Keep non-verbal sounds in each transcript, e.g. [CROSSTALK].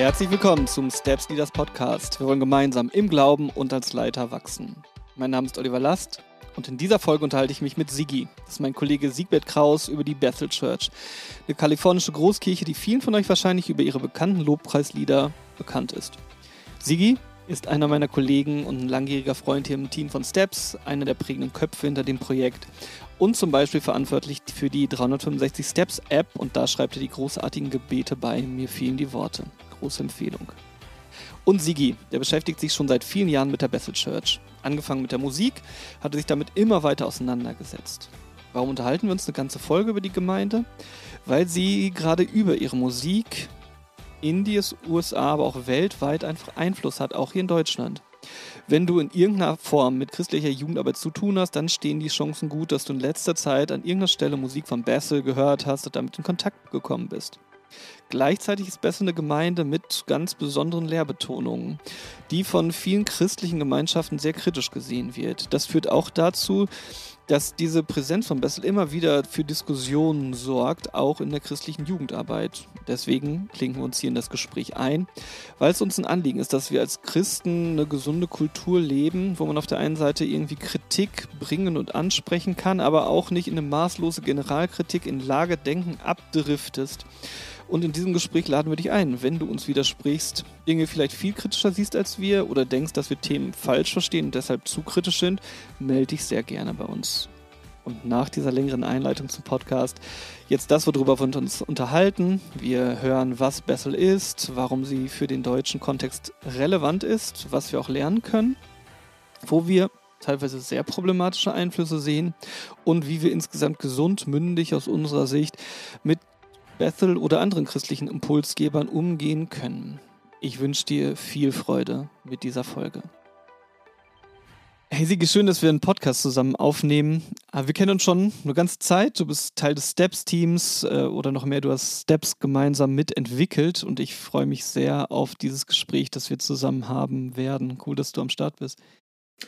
Herzlich willkommen zum Steps Leaders Podcast. Wir wollen gemeinsam im Glauben und als Leiter wachsen. Mein Name ist Oliver Last und in dieser Folge unterhalte ich mich mit Sigi. Das ist mein Kollege Siegbert Kraus über die Bethel Church, eine kalifornische Großkirche, die vielen von euch wahrscheinlich über ihre bekannten Lobpreislieder bekannt ist. Sigi ist einer meiner Kollegen und ein langjähriger Freund hier im Team von Steps, einer der prägenden Köpfe hinter dem Projekt und zum Beispiel verantwortlich für die 365 Steps App und da schreibt er die großartigen Gebete bei. Mir fehlen die Worte. Große Empfehlung. Und Sigi, der beschäftigt sich schon seit vielen Jahren mit der Bethel Church. Angefangen mit der Musik, hat er sich damit immer weiter auseinandergesetzt. Warum unterhalten wir uns eine ganze Folge über die Gemeinde? Weil sie gerade über ihre Musik in die USA, aber auch weltweit einfach Einfluss hat, auch hier in Deutschland. Wenn du in irgendeiner Form mit christlicher Jugendarbeit zu tun hast, dann stehen die Chancen gut, dass du in letzter Zeit an irgendeiner Stelle Musik von Bessel gehört hast und damit in Kontakt gekommen bist. Gleichzeitig ist Bessel eine Gemeinde mit ganz besonderen Lehrbetonungen, die von vielen christlichen Gemeinschaften sehr kritisch gesehen wird. Das führt auch dazu, dass diese Präsenz von Bessel immer wieder für Diskussionen sorgt, auch in der christlichen Jugendarbeit. Deswegen klinken wir uns hier in das Gespräch ein, weil es uns ein Anliegen ist, dass wir als Christen eine gesunde Kultur leben, wo man auf der einen Seite irgendwie Kritik bringen und ansprechen kann, aber auch nicht in eine maßlose Generalkritik in Lagedenken abdriftest. Und in diesem Gespräch laden wir dich ein, wenn du uns widersprichst, Dinge vielleicht viel kritischer siehst als wir oder denkst, dass wir Themen falsch verstehen und deshalb zu kritisch sind, melde dich sehr gerne bei uns. Und nach dieser längeren Einleitung zum Podcast jetzt das, worüber wir uns unterhalten. Wir hören, was Bessel ist, warum sie für den deutschen Kontext relevant ist, was wir auch lernen können, wo wir teilweise sehr problematische Einflüsse sehen und wie wir insgesamt gesund, mündig aus unserer Sicht mit Bethel oder anderen christlichen Impulsgebern umgehen können. Ich wünsche dir viel Freude mit dieser Folge. Hey Siege, schön, dass wir einen Podcast zusammen aufnehmen. Ah, wir kennen uns schon eine ganze Zeit. Du bist Teil des Steps-Teams äh, oder noch mehr, du hast Steps gemeinsam mitentwickelt und ich freue mich sehr auf dieses Gespräch, das wir zusammen haben werden. Cool, dass du am Start bist.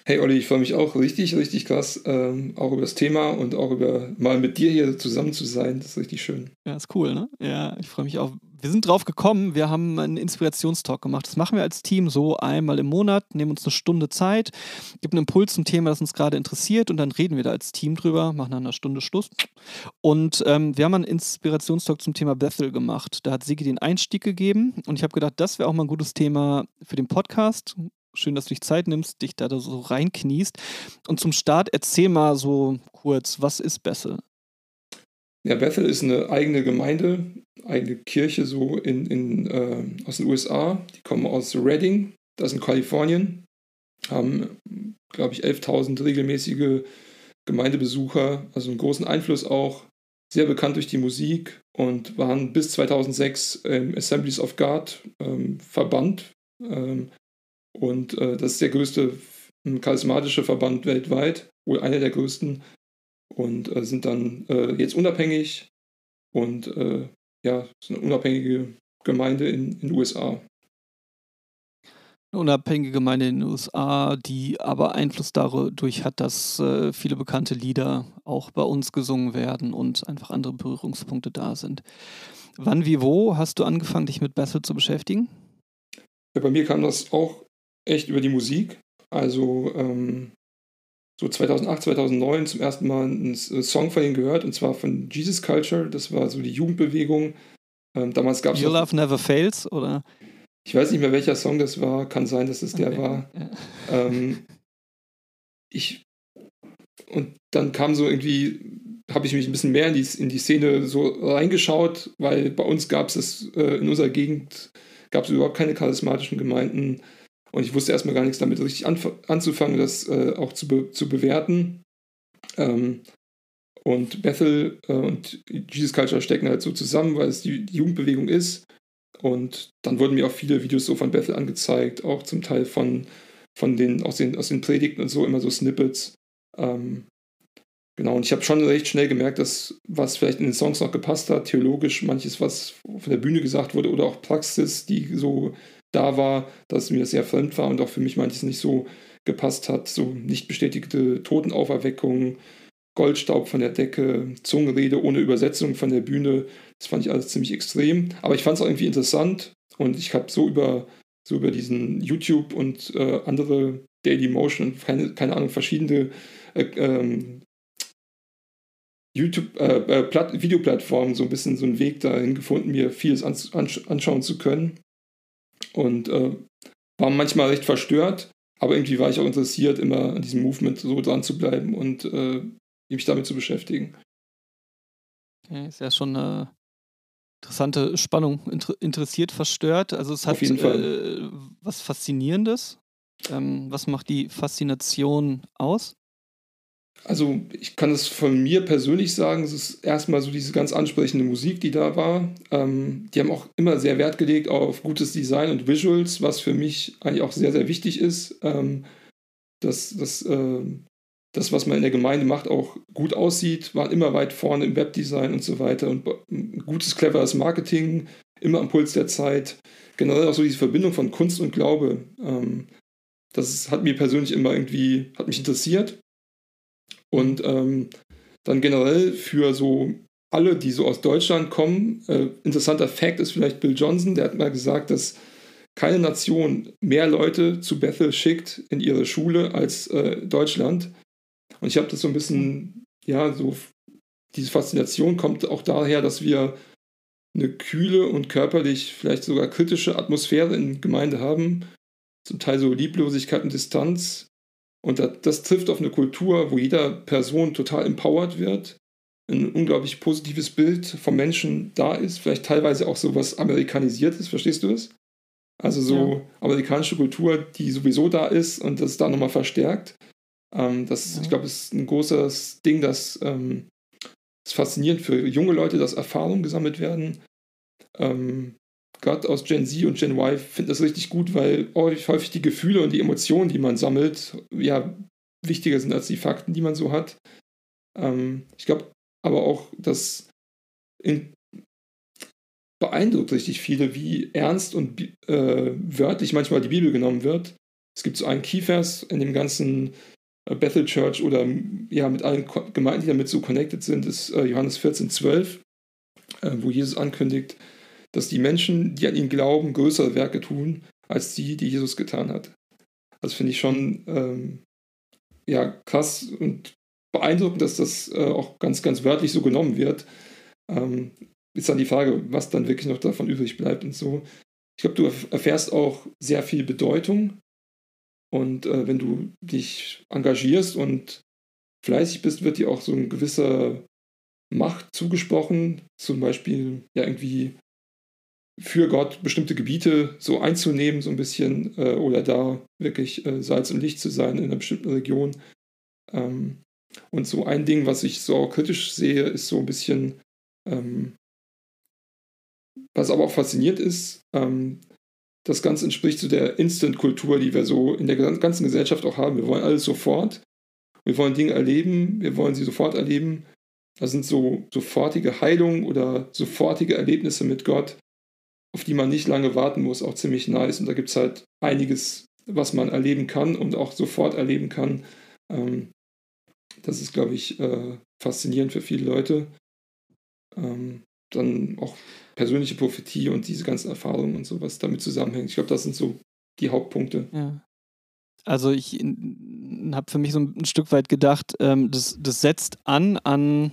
Hey Olli, ich freue mich auch richtig, richtig krass, ähm, auch über das Thema und auch über mal mit dir hier zusammen zu sein. Das ist richtig schön. Ja, ist cool, ne? Ja, ich freue mich auch. Wir sind drauf gekommen, wir haben einen Inspirationstalk gemacht. Das machen wir als Team so einmal im Monat, nehmen uns eine Stunde Zeit, geben einen Impuls zum Thema, das uns gerade interessiert und dann reden wir da als Team drüber, machen nach einer Stunde Schluss. Und ähm, wir haben einen Inspirationstalk zum Thema Bethel gemacht. Da hat Sigi den Einstieg gegeben und ich habe gedacht, das wäre auch mal ein gutes Thema für den Podcast Schön, dass du dich Zeit nimmst, dich da so reinkniest. Und zum Start erzähl mal so kurz, was ist Bethel? Ja, Bethel ist eine eigene Gemeinde, eigene Kirche so in, in, äh, aus den USA. Die kommen aus Redding, das in Kalifornien. Haben, glaube ich, 11.000 regelmäßige Gemeindebesucher, also einen großen Einfluss auch. Sehr bekannt durch die Musik und waren bis 2006 im Assemblies of God ähm, Verband. Ähm, und äh, das ist der größte charismatische Verband weltweit, wohl einer der größten. Und äh, sind dann äh, jetzt unabhängig und äh, ja, ist eine unabhängige Gemeinde in den USA. Eine unabhängige Gemeinde in den USA, die aber Einfluss dadurch hat, dass äh, viele bekannte Lieder auch bei uns gesungen werden und einfach andere Berührungspunkte da sind. Wann, wie, wo hast du angefangen, dich mit Bethel zu beschäftigen? Ja, bei mir kam das auch echt über die Musik. Also ähm, so 2008, 2009 zum ersten Mal einen Song von ihnen gehört und zwar von Jesus Culture. Das war so die Jugendbewegung. Ähm, damals gab es. Your Love Never Fails, oder? Ich weiß nicht mehr, welcher Song das war. Kann sein, dass es der okay. war. Ja. Ähm, ich. Und dann kam so irgendwie, habe ich mich ein bisschen mehr in die, in die Szene so reingeschaut, weil bei uns gab es äh, in unserer Gegend gab es überhaupt keine charismatischen Gemeinden. Und ich wusste erstmal gar nichts damit richtig anzufangen, das äh, auch zu, be zu bewerten. Ähm, und Bethel äh, und Jesus Culture stecken halt so zusammen, weil es die, die, Jugendbewegung ist. Und dann wurden mir auch viele Videos so von Bethel angezeigt, auch zum Teil von, von den, aus den, aus den Predigten und so, immer so Snippets. Ähm, genau, und ich habe schon recht schnell gemerkt, dass was vielleicht in den Songs noch gepasst hat, theologisch manches, was von der Bühne gesagt wurde oder auch Praxis, die so da war, dass mir sehr fremd war und auch für mich manches nicht so gepasst hat. So nicht bestätigte Totenauferweckungen, Goldstaub von der Decke, Zungenrede ohne Übersetzung von der Bühne. Das fand ich alles ziemlich extrem. Aber ich fand es auch irgendwie interessant, Und ich habe so über, so über diesen YouTube und äh, andere Daily Motion keine, keine Ahnung, verschiedene äh, ähm, YouTube, äh, äh Videoplattformen so ein bisschen so einen Weg dahin gefunden, mir vieles ans anschauen zu können. Und äh, war manchmal recht verstört, aber irgendwie war ich auch interessiert, immer an diesem Movement so dran zu bleiben und äh, mich damit zu beschäftigen. Okay, ist ja schon eine interessante Spannung. Inter interessiert, verstört. Also es hat äh, was Faszinierendes. Ähm, was macht die Faszination aus? Also ich kann es von mir persönlich sagen, es ist erstmal so diese ganz ansprechende Musik, die da war. Ähm, die haben auch immer sehr Wert gelegt auf gutes Design und Visuals, was für mich eigentlich auch sehr, sehr wichtig ist. Ähm, dass, dass äh, das, was man in der Gemeinde macht, auch gut aussieht, waren immer weit vorne im Webdesign und so weiter und gutes, cleveres Marketing, immer am Puls der Zeit. Generell auch so diese Verbindung von Kunst und Glaube. Ähm, das hat mir persönlich immer irgendwie, hat mich interessiert. Und ähm, dann generell für so alle, die so aus Deutschland kommen, äh, interessanter Fakt ist vielleicht Bill Johnson, der hat mal gesagt, dass keine Nation mehr Leute zu Bethel schickt in ihre Schule als äh, Deutschland. Und ich habe das so ein bisschen, ja, so, diese Faszination kommt auch daher, dass wir eine kühle und körperlich vielleicht sogar kritische Atmosphäre in Gemeinde haben, zum Teil so Lieblosigkeit und Distanz. Und das, das trifft auf eine Kultur, wo jeder Person total empowered wird, ein unglaublich positives Bild vom Menschen da ist, vielleicht teilweise auch so was amerikanisiert ist, verstehst du das? Also so ja. amerikanische Kultur, die sowieso da ist und das da nochmal verstärkt. Ähm, das, ja. ich glaube, ist ein großes Ding, das ähm, ist faszinierend für junge Leute, dass Erfahrungen gesammelt werden. Ähm, Gerade aus Gen Z und Gen Y finde das richtig gut, weil häufig die Gefühle und die Emotionen, die man sammelt, ja wichtiger sind als die Fakten, die man so hat. Ähm, ich glaube aber auch, dass in, beeindruckt richtig viele, wie ernst und äh, wörtlich manchmal die Bibel genommen wird. Es gibt so einen Keyvers in dem ganzen äh, Bethel Church oder ja mit allen Gemeinden, die damit so connected sind, ist äh, Johannes 14, 12, äh, wo Jesus ankündigt, dass die Menschen, die an ihn glauben, größere Werke tun, als die, die Jesus getan hat. Das finde ich schon ähm, ja, krass und beeindruckend, dass das äh, auch ganz, ganz wörtlich so genommen wird. Ähm, ist dann die Frage, was dann wirklich noch davon übrig bleibt und so. Ich glaube, du erfährst auch sehr viel Bedeutung und äh, wenn du dich engagierst und fleißig bist, wird dir auch so eine gewisse Macht zugesprochen, zum Beispiel ja irgendwie für Gott bestimmte Gebiete so einzunehmen, so ein bisschen, äh, oder da wirklich äh, Salz und Licht zu sein in einer bestimmten Region. Ähm, und so ein Ding, was ich so kritisch sehe, ist so ein bisschen, ähm, was aber auch fasziniert ist, ähm, das Ganze entspricht zu der Instant-Kultur, die wir so in der ganzen Gesellschaft auch haben. Wir wollen alles sofort. Wir wollen Dinge erleben, wir wollen sie sofort erleben. Das sind so sofortige Heilungen oder sofortige Erlebnisse mit Gott, auf die man nicht lange warten muss, auch ziemlich nice. Und da gibt es halt einiges, was man erleben kann und auch sofort erleben kann. Ähm, das ist, glaube ich, äh, faszinierend für viele Leute. Ähm, dann auch persönliche Prophetie und diese ganzen Erfahrungen und so, was damit zusammenhängt. Ich glaube, das sind so die Hauptpunkte. Ja. Also ich habe für mich so ein Stück weit gedacht, ähm, das, das setzt an an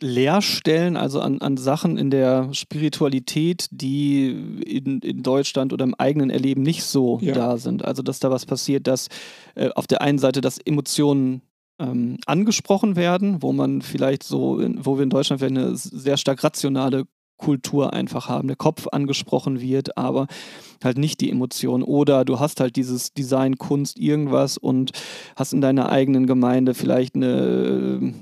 Leerstellen, also an, an Sachen in der Spiritualität, die in, in Deutschland oder im eigenen Erleben nicht so ja. da sind. Also dass da was passiert, dass äh, auf der einen Seite, dass Emotionen ähm, angesprochen werden, wo man vielleicht so, wo wir in Deutschland eine sehr stark rationale Kultur einfach haben, der Kopf angesprochen wird, aber halt nicht die Emotion. Oder du hast halt dieses Design, Kunst, irgendwas und hast in deiner eigenen Gemeinde vielleicht eine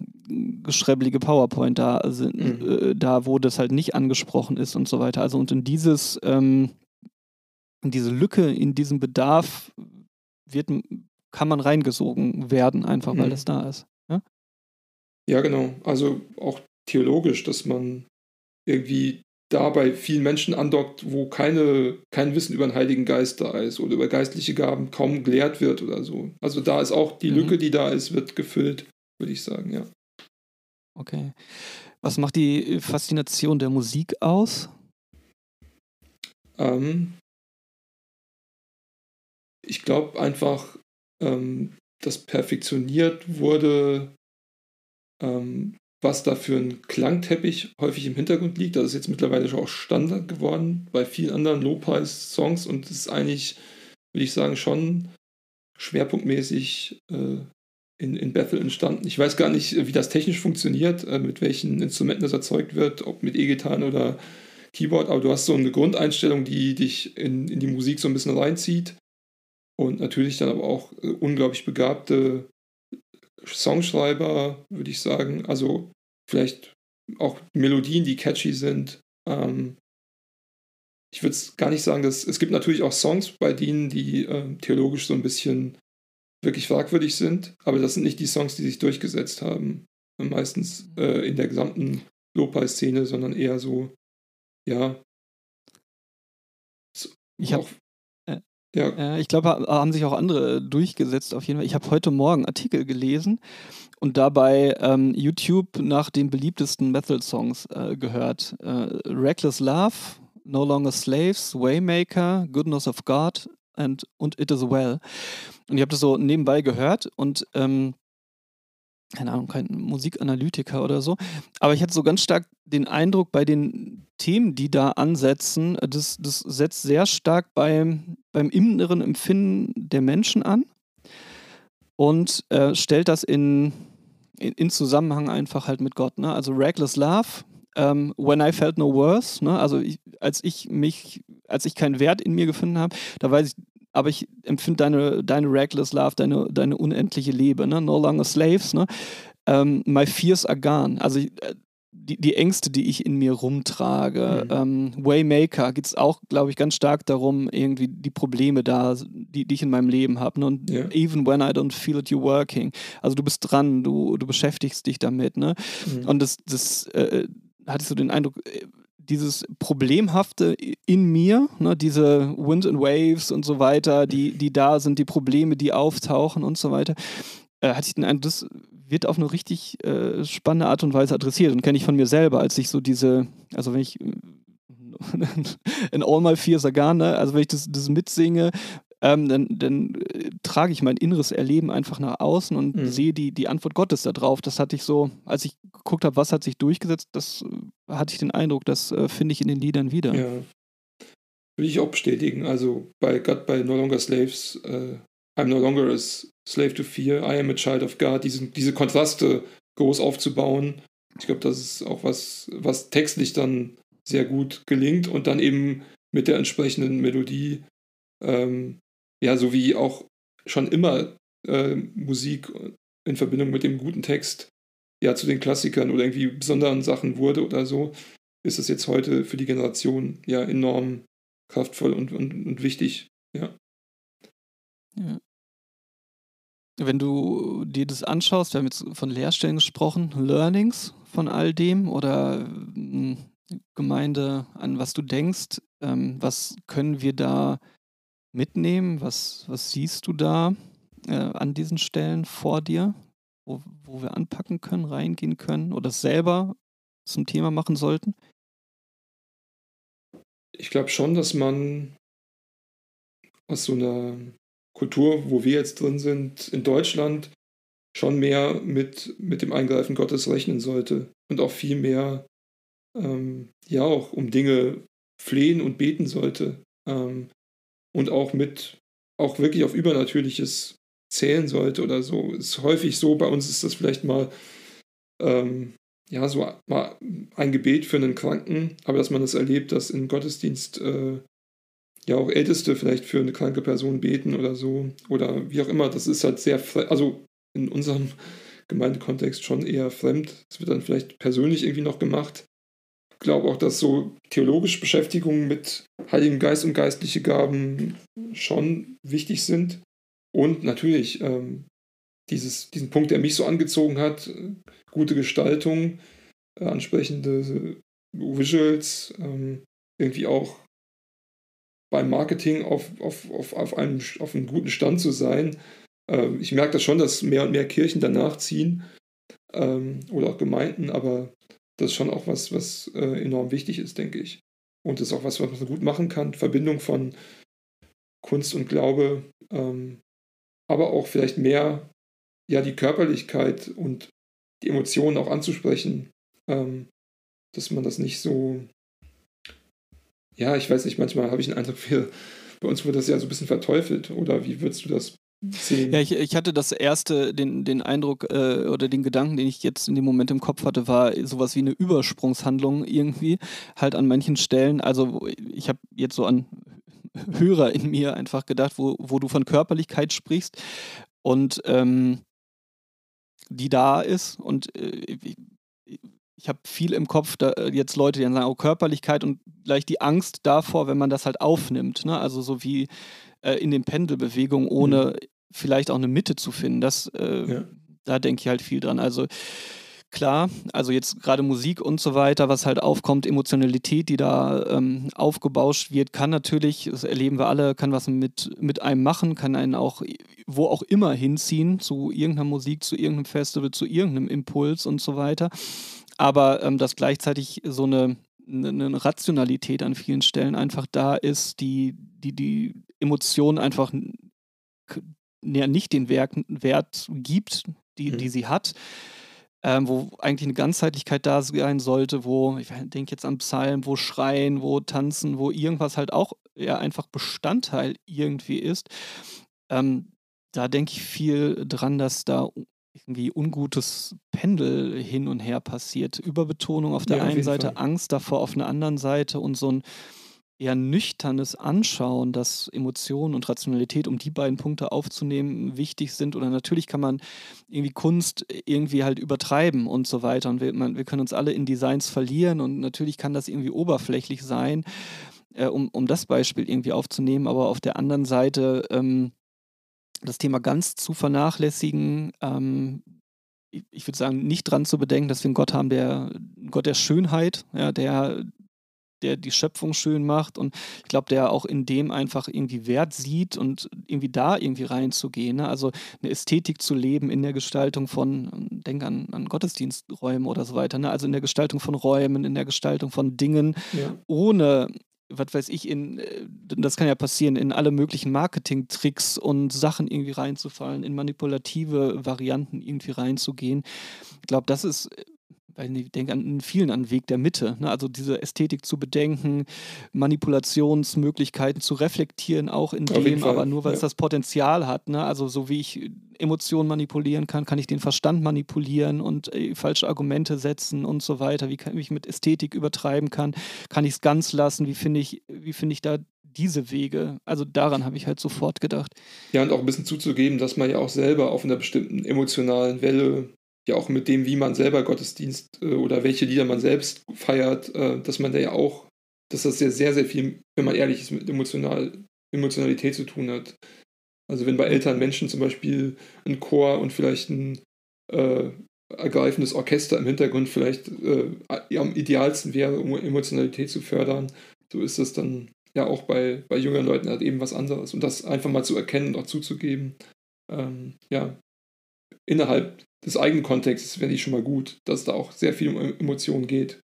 geschrebbelige PowerPoint da, also, mhm. äh, da, wo das halt nicht angesprochen ist und so weiter. Also und in dieses, ähm, in diese Lücke, in diesen Bedarf wird kann man reingesogen werden, einfach weil mhm. das da ist. Ja? ja, genau. Also auch theologisch, dass man irgendwie da bei vielen Menschen andockt, wo keine, kein Wissen über den Heiligen Geist da ist oder über geistliche Gaben kaum gelehrt wird oder so. Also da ist auch die mhm. Lücke, die da ist, wird gefüllt, würde ich sagen, ja. Okay. Was macht die Faszination der Musik aus? Ähm, ich glaube einfach, ähm, dass perfektioniert wurde, ähm, was da für ein Klangteppich häufig im Hintergrund liegt. Das ist jetzt mittlerweile schon auch Standard geworden bei vielen anderen Low-Price-Songs und ist eigentlich, würde ich sagen, schon schwerpunktmäßig äh, in, in Bethel entstanden. Ich weiß gar nicht, wie das technisch funktioniert, äh, mit welchen Instrumenten das erzeugt wird, ob mit E-Gitarren oder Keyboard, aber du hast so eine Grundeinstellung, die dich in, in die Musik so ein bisschen reinzieht. Und natürlich dann aber auch äh, unglaublich begabte Songschreiber, würde ich sagen. Also vielleicht auch Melodien, die catchy sind. Ähm, ich würde es gar nicht sagen, dass es gibt natürlich auch Songs bei denen, die äh, theologisch so ein bisschen wirklich fragwürdig sind, aber das sind nicht die Songs, die sich durchgesetzt haben. Meistens äh, in der gesamten Lo-Fi-Szene, sondern eher so, ja. So, ich habe ja. ich glaube, haben sich auch andere durchgesetzt auf jeden Fall. Ich habe heute Morgen Artikel gelesen und dabei ähm, YouTube nach den beliebtesten Metal-Songs äh, gehört. Äh, Reckless Love, No Longer Slaves, Waymaker, Goodness of God and, und It Is Well. Und ich habe das so nebenbei gehört und ähm, keine Ahnung, kein Musikanalytiker oder so. Aber ich hatte so ganz stark den Eindruck, bei den Themen, die da ansetzen, das, das setzt sehr stark beim, beim inneren Empfinden der Menschen an und äh, stellt das in, in, in, Zusammenhang einfach halt mit Gott. Ne? Also Reckless Love, ähm, When I Felt No Worse, ne? also ich, als ich mich, als ich keinen Wert in mir gefunden habe, da weiß ich, aber ich empfinde deine, deine reckless love, deine, deine unendliche Liebe, ne? no longer slaves, ne? Ähm, my fears are gone. Also äh, die, die Ängste, die ich in mir rumtrage. Mhm. Ähm, Waymaker geht es auch, glaube ich, ganz stark darum, irgendwie die Probleme da, die, die ich in meinem Leben habe. Ne? Und yeah. even when I don't feel it, you're working. Also du bist dran, du, du beschäftigst dich damit. Ne? Mhm. Und das, das äh, hatte ich so den Eindruck, äh, dieses Problemhafte in mir, ne, diese Wind and Waves und so weiter, die, die da sind, die Probleme, die auftauchen und so weiter, äh, hatte ich den Eindruck, das wird auf eine richtig äh, spannende Art und Weise adressiert und kenne ich von mir selber, als ich so diese, also wenn ich [LAUGHS] in All My Fears are gone, ne, also wenn ich das, das mitsinge, ähm, dann, dann äh, trage ich mein inneres Erleben einfach nach außen und mhm. sehe die, die Antwort Gottes da drauf. Das hatte ich so, als ich geguckt habe, was hat sich durchgesetzt, das äh, hatte ich den Eindruck, das äh, finde ich in den Liedern wieder. Ja. Würde ich auch bestätigen. Also bei Gott, bei No Longer Slaves, äh, I'm no longer a slave to fear, I am a child of God, diese, diese Kontraste groß aufzubauen. Ich glaube, das ist auch was, was textlich dann sehr gut gelingt und dann eben mit der entsprechenden Melodie ähm, ja, so wie auch schon immer äh, Musik in Verbindung mit dem guten Text ja zu den Klassikern oder irgendwie besonderen Sachen wurde oder so, ist es jetzt heute für die Generation ja enorm kraftvoll und, und, und wichtig, ja. ja. Wenn du dir das anschaust, wir haben jetzt von Lehrstellen gesprochen, Learnings von all dem oder hm, Gemeinde, an was du denkst, ähm, was können wir da mitnehmen? Was, was siehst du da äh, an diesen Stellen vor dir, wo, wo wir anpacken können, reingehen können oder selber zum Thema machen sollten? Ich glaube schon, dass man aus so einer Kultur, wo wir jetzt drin sind, in Deutschland, schon mehr mit, mit dem Eingreifen Gottes rechnen sollte und auch viel mehr, ähm, ja, auch um Dinge flehen und beten sollte. Ähm, und auch mit, auch wirklich auf Übernatürliches zählen sollte oder so. Ist häufig so, bei uns ist das vielleicht mal, ähm, ja, so mal ein Gebet für einen Kranken, aber dass man das erlebt, dass im Gottesdienst äh, ja auch Älteste vielleicht für eine kranke Person beten oder so oder wie auch immer, das ist halt sehr, also in unserem Gemeindekontext schon eher fremd. Es wird dann vielleicht persönlich irgendwie noch gemacht, glaube auch, dass so theologische Beschäftigungen mit Heiligen Geist und geistliche Gaben schon wichtig sind. Und natürlich ähm, dieses, diesen Punkt, der mich so angezogen hat, gute Gestaltung, äh, ansprechende Visuals, ähm, irgendwie auch beim Marketing auf, auf, auf, auf, einem, auf einem guten Stand zu sein. Ähm, ich merke das schon, dass mehr und mehr Kirchen danach ziehen ähm, oder auch Gemeinden, aber das ist schon auch was, was äh, enorm wichtig ist, denke ich. Und das ist auch was, was man gut machen kann. Verbindung von Kunst und Glaube, ähm, aber auch vielleicht mehr ja die Körperlichkeit und die Emotionen auch anzusprechen, ähm, dass man das nicht so, ja, ich weiß nicht, manchmal habe ich den Eindruck, [LAUGHS] wir, bei uns wird das ja so ein bisschen verteufelt. Oder wie würdest du das sehen? Ja, ich, ich hatte das erste, den, den Eindruck äh, oder den Gedanken, den ich jetzt in dem Moment im Kopf hatte, war sowas wie eine Übersprungshandlung irgendwie, halt an manchen Stellen. Also ich habe jetzt so an Hörer in mir einfach gedacht, wo, wo du von Körperlichkeit sprichst und ähm, die da ist und äh, ich habe viel im Kopf, da, äh, jetzt Leute, die dann sagen, oh, Körperlichkeit und gleich die Angst davor, wenn man das halt aufnimmt. Ne? Also so wie äh, in den Pendelbewegungen, ohne mhm. Vielleicht auch eine Mitte zu finden. Das, äh, ja. Da denke ich halt viel dran. Also klar, also jetzt gerade Musik und so weiter, was halt aufkommt, Emotionalität, die da ähm, aufgebauscht wird, kann natürlich, das erleben wir alle, kann was mit, mit einem machen, kann einen auch wo auch immer hinziehen, zu irgendeiner Musik, zu irgendeinem Festival, zu irgendeinem Impuls und so weiter aber ähm, dass gleichzeitig so eine, eine, eine, Rationalität an vielen Stellen einfach da ist, die die, die Emotionen einfach ja, nicht den Werk, Wert gibt, die, mhm. die sie hat. Ähm, wo eigentlich eine Ganzheitlichkeit da sein sollte, wo, ich denke jetzt an Psalmen, wo Schreien, wo Tanzen, wo irgendwas halt auch ja einfach Bestandteil irgendwie ist. Ähm, da denke ich viel dran, dass da irgendwie ungutes Pendel hin und her passiert. Überbetonung auf der ja, einen Seite, Fall. Angst davor auf der anderen Seite und so ein eher nüchternes Anschauen, dass Emotionen und Rationalität, um die beiden Punkte aufzunehmen, wichtig sind. Oder natürlich kann man irgendwie Kunst irgendwie halt übertreiben und so weiter. Und wir, man, wir können uns alle in Designs verlieren und natürlich kann das irgendwie oberflächlich sein, äh, um, um das Beispiel irgendwie aufzunehmen. Aber auf der anderen Seite ähm, das Thema ganz zu vernachlässigen. Ähm, ich, würde sagen, nicht dran zu bedenken, dass wir einen Gott haben, der Gott der Schönheit, ja, der, der die Schöpfung schön macht und ich glaube, der auch in dem einfach irgendwie Wert sieht und irgendwie da irgendwie reinzugehen. Ne? Also eine Ästhetik zu leben in der Gestaltung von, denk an, an Gottesdiensträumen oder so weiter, ne? also in der Gestaltung von Räumen, in der Gestaltung von Dingen, ja. ohne was weiß ich, in, äh, das kann ja passieren, in alle möglichen Marketing-Tricks und Sachen irgendwie reinzufallen, in manipulative Varianten irgendwie reinzugehen. Ich glaube, das ist weil ich denke an vielen an Weg der Mitte. Ne? Also diese Ästhetik zu bedenken, Manipulationsmöglichkeiten zu reflektieren, auch in Auf dem, aber nur weil ja. es das Potenzial hat. Ne? Also so wie ich Emotionen manipulieren kann, kann ich den Verstand manipulieren und äh, falsche Argumente setzen und so weiter. Wie kann ich mit Ästhetik übertreiben kann, kann ich es ganz lassen? Wie finde ich, wie finde ich da diese Wege. Also daran habe ich halt sofort gedacht. Ja, und auch ein bisschen zuzugeben, dass man ja auch selber auf einer bestimmten emotionalen Welle ja auch mit dem, wie man selber Gottesdienst äh, oder welche Lieder man selbst feiert, äh, dass man da ja auch, dass das ja sehr, sehr viel, wenn man ehrlich ist, mit Emotional, Emotionalität zu tun hat. Also wenn bei älteren Menschen zum Beispiel ein Chor und vielleicht ein äh, ergreifendes Orchester im Hintergrund vielleicht äh, am idealsten wäre, um Emotionalität zu fördern, so ist das dann ja auch bei, bei jüngeren Leuten halt eben was anderes. Und das einfach mal zu erkennen und auch zuzugeben, ähm, ja, innerhalb des eigenen Kontextes wäre ich schon mal gut, dass da auch sehr viel um Emotionen geht,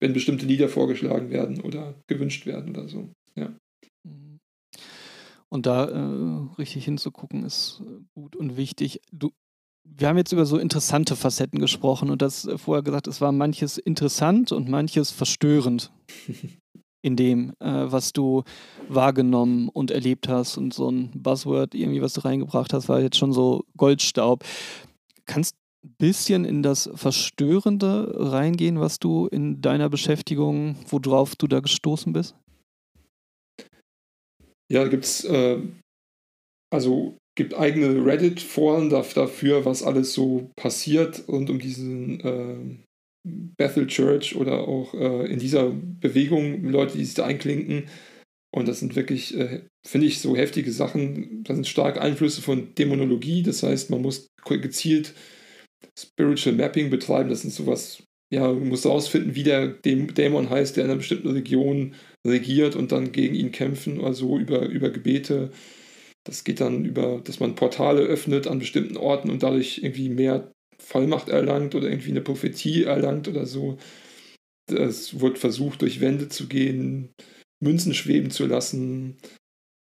wenn bestimmte Lieder vorgeschlagen werden oder gewünscht werden oder so. Ja. Und da äh, richtig hinzugucken ist gut und wichtig. Du, wir haben jetzt über so interessante Facetten gesprochen und das äh, vorher gesagt, es war manches interessant und manches verstörend [LAUGHS] in dem, äh, was du wahrgenommen und erlebt hast. Und so ein Buzzword, irgendwie, was du reingebracht hast, war jetzt schon so Goldstaub kannst ein bisschen in das Verstörende reingehen, was du in deiner Beschäftigung, worauf du da gestoßen bist? Ja, gibt es äh, also gibt eigene Reddit-Foren dafür, was alles so passiert rund um diesen äh, Bethel Church oder auch äh, in dieser Bewegung, Leute, die sich da einklinken. Und das sind wirklich, äh, finde ich, so heftige Sachen. Da sind starke Einflüsse von Dämonologie. Das heißt, man muss gezielt Spiritual Mapping betreiben. Das sind sowas, ja, man muss herausfinden, wie der Dämon heißt, der in einer bestimmten Region regiert und dann gegen ihn kämpfen oder so über, über Gebete. Das geht dann über, dass man Portale öffnet an bestimmten Orten und dadurch irgendwie mehr Vollmacht erlangt oder irgendwie eine Prophetie erlangt oder so. es wird versucht, durch Wände zu gehen, Münzen schweben zu lassen.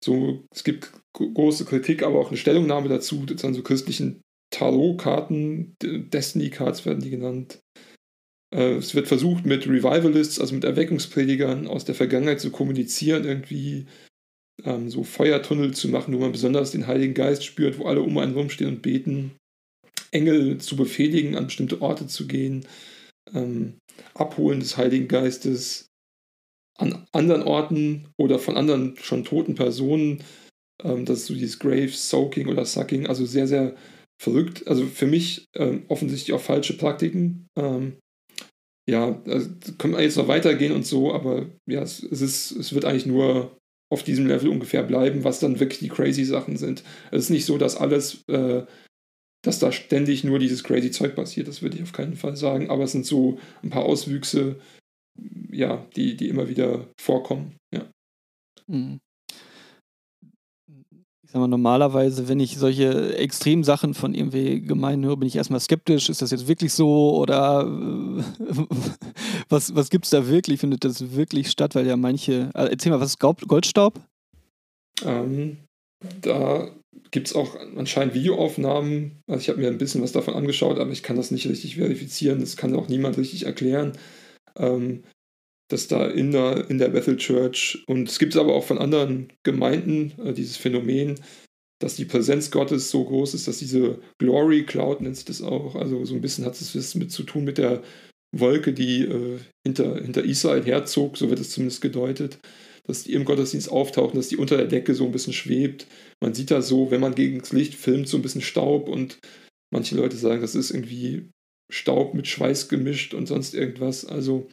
So, es gibt große Kritik, aber auch eine Stellungnahme dazu, dann so christlichen Tarot-Karten, Destiny-Cards werden die genannt. Äh, es wird versucht, mit Revivalists, also mit Erweckungspredigern aus der Vergangenheit zu kommunizieren, irgendwie ähm, so Feuertunnel zu machen, wo man besonders den Heiligen Geist spürt, wo alle um einen rumstehen und beten. Engel zu befehligen, an bestimmte Orte zu gehen. Ähm, Abholen des Heiligen Geistes an anderen Orten oder von anderen schon toten Personen. Ähm, das ist so dieses Grave Soaking oder Sucking, also sehr, sehr verrückt. Also für mich ähm, offensichtlich auch falsche Praktiken. Ähm, ja, also können wir jetzt noch weitergehen und so, aber ja, es, es, ist, es wird eigentlich nur auf diesem Level ungefähr bleiben, was dann wirklich die crazy Sachen sind. Es ist nicht so, dass alles, äh, dass da ständig nur dieses crazy Zeug passiert, das würde ich auf keinen Fall sagen, aber es sind so ein paar Auswüchse, ja, die, die immer wieder vorkommen, ja. Mhm ich sag mal, normalerweise, wenn ich solche extremen Sachen von irgendwie Gemeinden höre, bin ich erstmal skeptisch. Ist das jetzt wirklich so? Oder [LAUGHS] was, was gibt es da wirklich? Findet das wirklich statt? Weil ja manche. Also erzähl mal, was ist Goldstaub? Ähm, da gibt es auch anscheinend Videoaufnahmen. Also ich habe mir ein bisschen was davon angeschaut, aber ich kann das nicht richtig verifizieren. Das kann auch niemand richtig erklären. Ähm, dass da in der, in der Bethel Church, und es gibt es aber auch von anderen Gemeinden, äh, dieses Phänomen, dass die Präsenz Gottes so groß ist, dass diese Glory Cloud nennt sich das auch, also so ein bisschen hat es mit zu tun mit der Wolke, die äh, hinter, hinter Israel herzog, so wird es zumindest gedeutet, dass die im Gottesdienst auftauchen, dass die unter der Decke so ein bisschen schwebt. Man sieht da so, wenn man gegen das Licht filmt, so ein bisschen Staub und manche Leute sagen, das ist irgendwie Staub mit Schweiß gemischt und sonst irgendwas. Also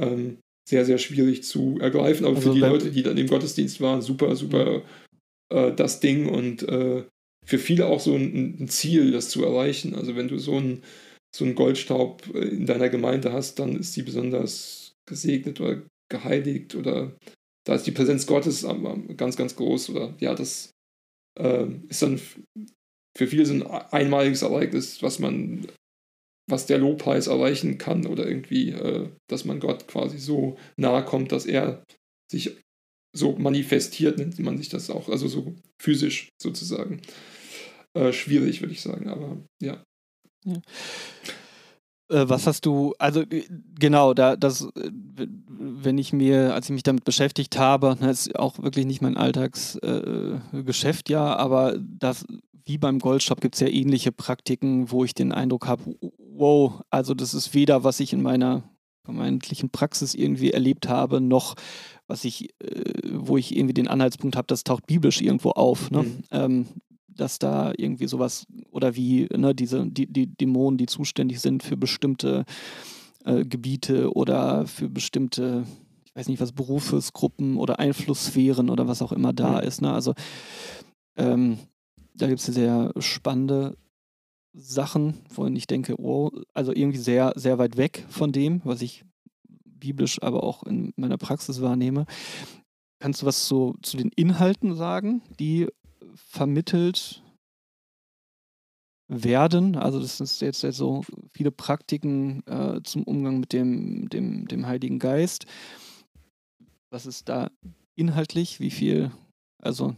ähm, sehr, sehr schwierig zu ergreifen. Aber also für die Leute, die dann im Gottesdienst waren, super, super äh, das Ding und äh, für viele auch so ein, ein, Ziel, das zu erreichen. Also wenn du so einen so Goldstaub äh, in deiner Gemeinde hast, dann ist sie besonders gesegnet oder geheiligt oder da ist die Präsenz Gottes ganz, ganz groß oder ja, das äh, ist dann für viele so ein einmaliges Ereignis, was man was der Lobpreis erreichen kann oder irgendwie, äh, dass man Gott quasi so nahe kommt, dass er sich so manifestiert, nennt man sich das auch, also so physisch sozusagen. Äh, schwierig, würde ich sagen, aber ja. ja. Äh, was hast du, also äh, genau, da das, äh, wenn ich mir, als ich mich damit beschäftigt habe, das ist auch wirklich nicht mein Alltagsgeschäft, äh, ja, aber das, wie beim Goldshop gibt es ja ähnliche Praktiken, wo ich den Eindruck habe, wow, also das ist weder, was ich in meiner vermeintlichen Praxis irgendwie erlebt habe, noch was ich, äh, wo ich irgendwie den Anhaltspunkt habe, das taucht biblisch irgendwo auf. Ne? Mhm. Ähm, dass da irgendwie sowas oder wie ne, diese die, die Dämonen, die zuständig sind für bestimmte äh, Gebiete oder für bestimmte, ich weiß nicht was, Berufsgruppen oder Einflusssphären oder was auch immer da ist. Ne? Also ähm, da gibt es sehr spannende Sachen, von ich denke, oh, also irgendwie sehr, sehr weit weg von dem, was ich biblisch, aber auch in meiner Praxis wahrnehme. Kannst du was so zu den Inhalten sagen, die vermittelt werden? Also das ist jetzt, jetzt so viele Praktiken äh, zum Umgang mit dem, dem, dem Heiligen Geist. Was ist da inhaltlich? Wie viel, also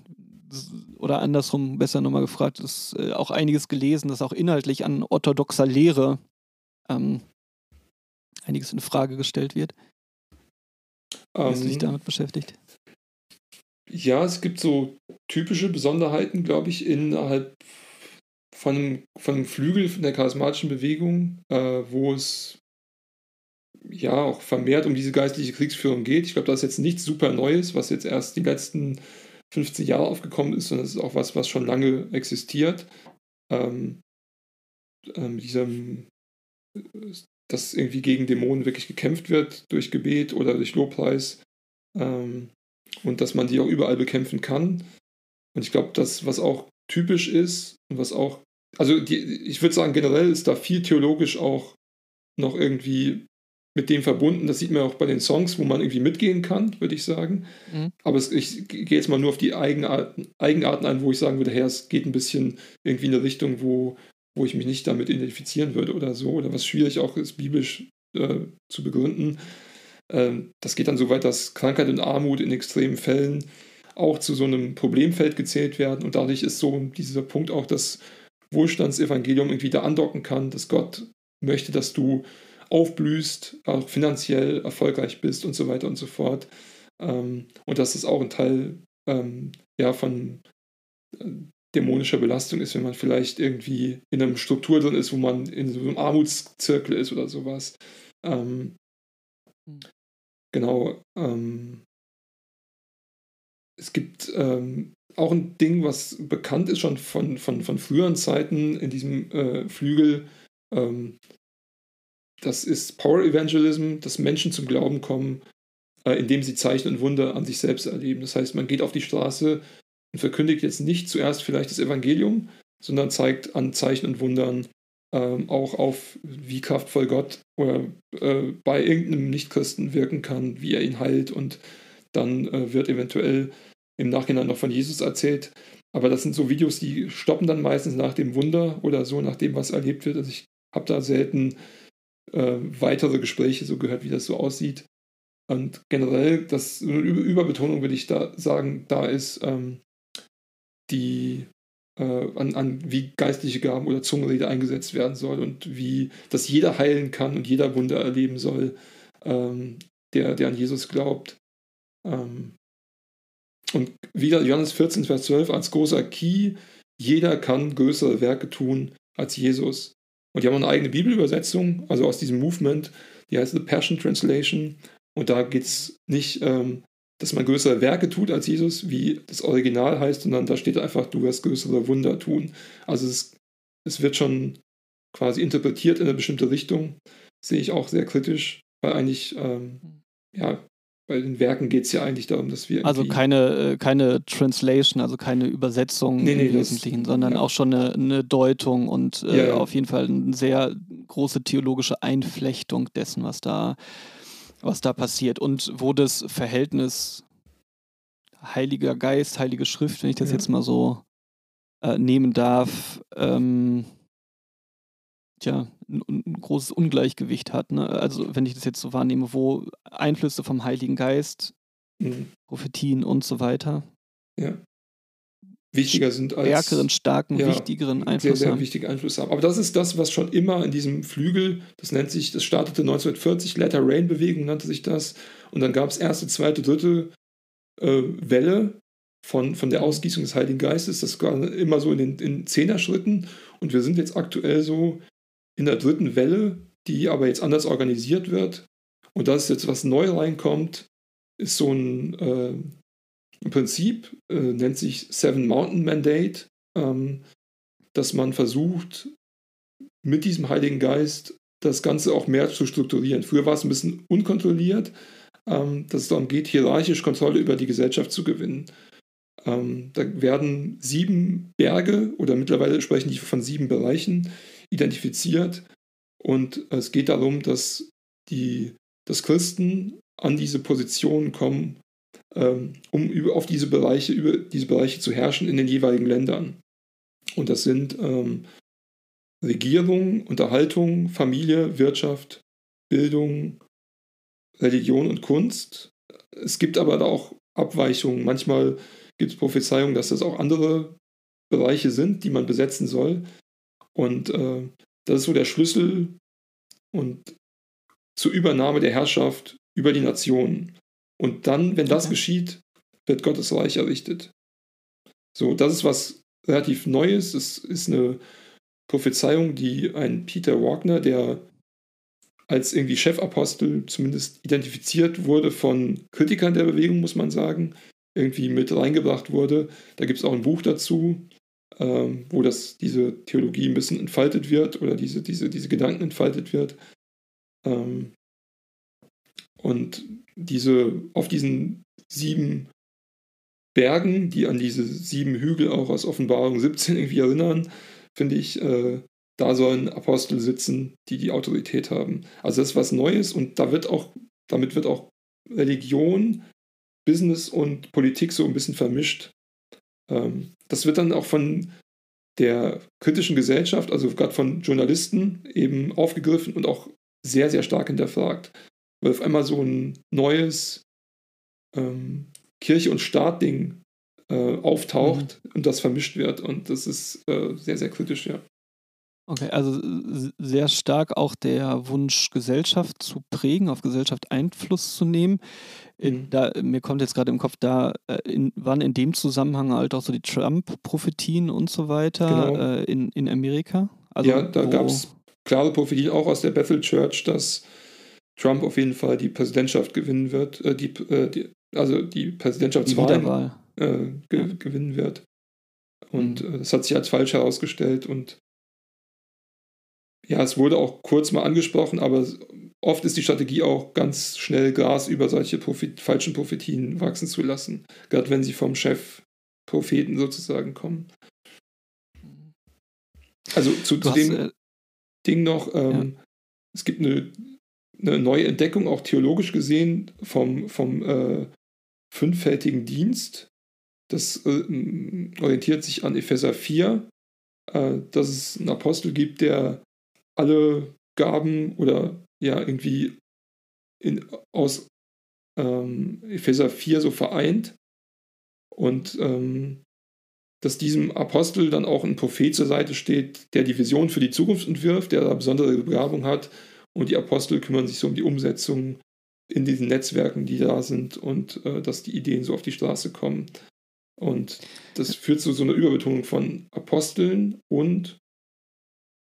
oder andersrum besser nochmal gefragt, ist äh, auch einiges gelesen, das auch inhaltlich an orthodoxer Lehre ähm, einiges in Frage gestellt wird. Wie hast du dich ähm, damit beschäftigt? Ja, es gibt so typische Besonderheiten, glaube ich, innerhalb von einem, von einem Flügel der charismatischen Bewegung, äh, wo es ja auch vermehrt um diese geistliche Kriegsführung geht. Ich glaube, das ist jetzt nichts super Neues, was jetzt erst die letzten 50 Jahre aufgekommen ist, sondern es ist auch was, was schon lange existiert. Ähm, ähm, diesem, dass irgendwie gegen Dämonen wirklich gekämpft wird durch Gebet oder durch Lobpreis ähm, und dass man die auch überall bekämpfen kann. Und ich glaube, das, was auch typisch ist und was auch, also die, ich würde sagen, generell ist da viel theologisch auch noch irgendwie mit dem verbunden. Das sieht man auch bei den Songs, wo man irgendwie mitgehen kann, würde ich sagen. Mhm. Aber es, ich gehe jetzt mal nur auf die Eigenarten, Eigenarten ein, wo ich sagen würde, hey, es geht ein bisschen irgendwie in eine Richtung, wo, wo ich mich nicht damit identifizieren würde oder so. Oder was schwierig auch ist, biblisch äh, zu begründen. Ähm, das geht dann so weit, dass Krankheit und Armut in extremen Fällen auch zu so einem Problemfeld gezählt werden. Und dadurch ist so dieser Punkt auch, dass Wohlstandsevangelium irgendwie da andocken kann, dass Gott möchte, dass du aufblühst, auch finanziell erfolgreich bist und so weiter und so fort. Ähm, und dass es auch ein Teil ähm, ja, von äh, dämonischer Belastung ist, wenn man vielleicht irgendwie in einer Struktur drin ist, wo man in so einem Armutszirkel ist oder sowas. Genau. Ähm, es gibt ähm, auch ein Ding, was bekannt ist schon von, von, von früheren Zeiten in diesem äh, Flügel. Ähm, das ist Power Evangelism, dass Menschen zum Glauben kommen, äh, indem sie Zeichen und Wunder an sich selbst erleben. Das heißt, man geht auf die Straße und verkündigt jetzt nicht zuerst vielleicht das Evangelium, sondern zeigt an Zeichen und Wundern ähm, auch auf, wie kraftvoll Gott oder äh, bei irgendeinem Nichtchristen wirken kann, wie er ihn heilt und dann äh, wird eventuell im Nachhinein noch von Jesus erzählt. Aber das sind so Videos, die stoppen dann meistens nach dem Wunder oder so, nach dem, was erlebt wird. Also ich habe da selten äh, weitere Gespräche so gehört, wie das so aussieht. Und generell, das eine Überbetonung würde ich da sagen, da ist ähm, die an, an wie geistliche Gaben oder Zungenrede eingesetzt werden soll und wie das jeder heilen kann und jeder Wunder erleben soll, ähm, der, der an Jesus glaubt. Ähm, und wieder Johannes 14, Vers 12 als großer Key, jeder kann größere Werke tun als Jesus. Und die haben eine eigene Bibelübersetzung, also aus diesem Movement, die heißt The Passion Translation. Und da geht es nicht, ähm, dass man größere Werke tut als Jesus, wie das Original heißt, sondern da steht einfach, du wirst größere Wunder tun. Also es, es wird schon quasi interpretiert in eine bestimmte Richtung. Sehe ich auch sehr kritisch, weil eigentlich ähm, ja, bei den Werken geht es ja eigentlich darum, dass wir. Also keine, äh, keine Translation, also keine Übersetzung nee, nee, im Wesentlichen, sondern ja. auch schon eine, eine Deutung und äh, ja, ja. auf jeden Fall eine sehr große theologische Einflechtung dessen, was da, was da passiert. Und wo das Verhältnis Heiliger Geist, Heilige Schrift, wenn ich das jetzt mal so äh, nehmen darf, ähm, tja, ein, ein, großes Ungleichgewicht hat. Ne? Also wenn ich das jetzt so wahrnehme, wo Einflüsse vom Heiligen Geist, mhm. Prophetien und so weiter. Ja. Wichtiger sind als. Stärkeren, starken, ja, wichtigeren Einfluss sehr, sehr haben. wichtige Einfluss haben. Aber das ist das, was schon immer in diesem Flügel, das nennt sich, das startete 1940, Letter Rain Bewegung nannte sich das. Und dann gab es erste, zweite, dritte äh, Welle von, von der Ausgießung des Heiligen Geistes. Das war immer so in den in Zehner-Schritten. Und wir sind jetzt aktuell so in der dritten Welle, die aber jetzt anders organisiert wird. Und das ist jetzt was neu reinkommt, ist so ein, äh, ein Prinzip, äh, nennt sich Seven Mountain Mandate, ähm, dass man versucht, mit diesem Heiligen Geist das Ganze auch mehr zu strukturieren. Früher war es ein bisschen unkontrolliert, ähm, dass es darum geht, hierarchisch Kontrolle über die Gesellschaft zu gewinnen. Ähm, da werden sieben Berge oder mittlerweile sprechen die von sieben Bereichen identifiziert. Und es geht darum, dass, die, dass Christen an diese Position kommen, ähm, um auf diese Bereiche, über diese Bereiche zu herrschen in den jeweiligen Ländern. Und das sind ähm, Regierung, Unterhaltung, Familie, Wirtschaft, Bildung, Religion und Kunst. Es gibt aber da auch Abweichungen. Manchmal gibt es Prophezeiungen, dass das auch andere Bereiche sind, die man besetzen soll. Und äh, das ist so der Schlüssel und zur Übernahme der Herrschaft über die Nationen. Und dann, wenn das okay. geschieht, wird Gottes Reich errichtet. So, das ist was relativ Neues. Es ist eine Prophezeiung, die ein Peter Wagner, der als irgendwie Chefapostel zumindest identifiziert wurde von Kritikern der Bewegung, muss man sagen, irgendwie mit reingebracht wurde. Da gibt es auch ein Buch dazu, ähm, wo das, diese Theologie ein bisschen entfaltet wird oder diese, diese, diese Gedanken entfaltet wird. Ähm, und diese, auf diesen sieben Bergen, die an diese sieben Hügel auch aus Offenbarung 17 irgendwie erinnern, finde ich, äh, da sollen Apostel sitzen, die die Autorität haben. Also das ist was Neues und da wird auch, damit wird auch Religion, Business und Politik so ein bisschen vermischt. Ähm, das wird dann auch von der kritischen Gesellschaft, also gerade von Journalisten, eben aufgegriffen und auch sehr, sehr stark hinterfragt. Weil auf einmal so ein neues ähm, Kirche- und Staat-Ding äh, auftaucht mhm. und das vermischt wird. Und das ist äh, sehr, sehr kritisch, ja. Okay, also sehr stark auch der Wunsch, Gesellschaft zu prägen, auf Gesellschaft Einfluss zu nehmen. In, mhm. da, mir kommt jetzt gerade im Kopf, da äh, in, waren in dem Zusammenhang halt auch so die Trump-Prophetien und so weiter genau. äh, in, in Amerika. Also, ja, da gab es klare Prophetien auch aus der Bethel Church, dass Trump auf jeden Fall die Präsidentschaft gewinnen wird, äh, die, äh, die, also die Präsidentschaftswahl äh, ge ja. gewinnen wird. Und mhm. das hat sich als falsch herausgestellt und ja, es wurde auch kurz mal angesprochen, aber oft ist die Strategie auch ganz schnell Gras über solche Prophet falschen Prophetien wachsen zu lassen. Gerade wenn sie vom Chef Propheten sozusagen kommen. Also zu, zu dem äh, Ding noch, ähm, ja. es gibt eine, eine, neue Entdeckung, auch theologisch gesehen, vom, vom äh, fünffältigen Dienst. Das äh, orientiert sich an Epheser 4, äh, dass es einen Apostel gibt, der alle Gaben oder ja irgendwie in, aus ähm, Epheser 4 so vereint und ähm, dass diesem Apostel dann auch ein Prophet zur Seite steht, der die Vision für die Zukunft entwirft, der da besondere Begabung hat und die Apostel kümmern sich so um die Umsetzung in diesen Netzwerken, die da sind und äh, dass die Ideen so auf die Straße kommen. Und das führt zu so einer Überbetonung von Aposteln und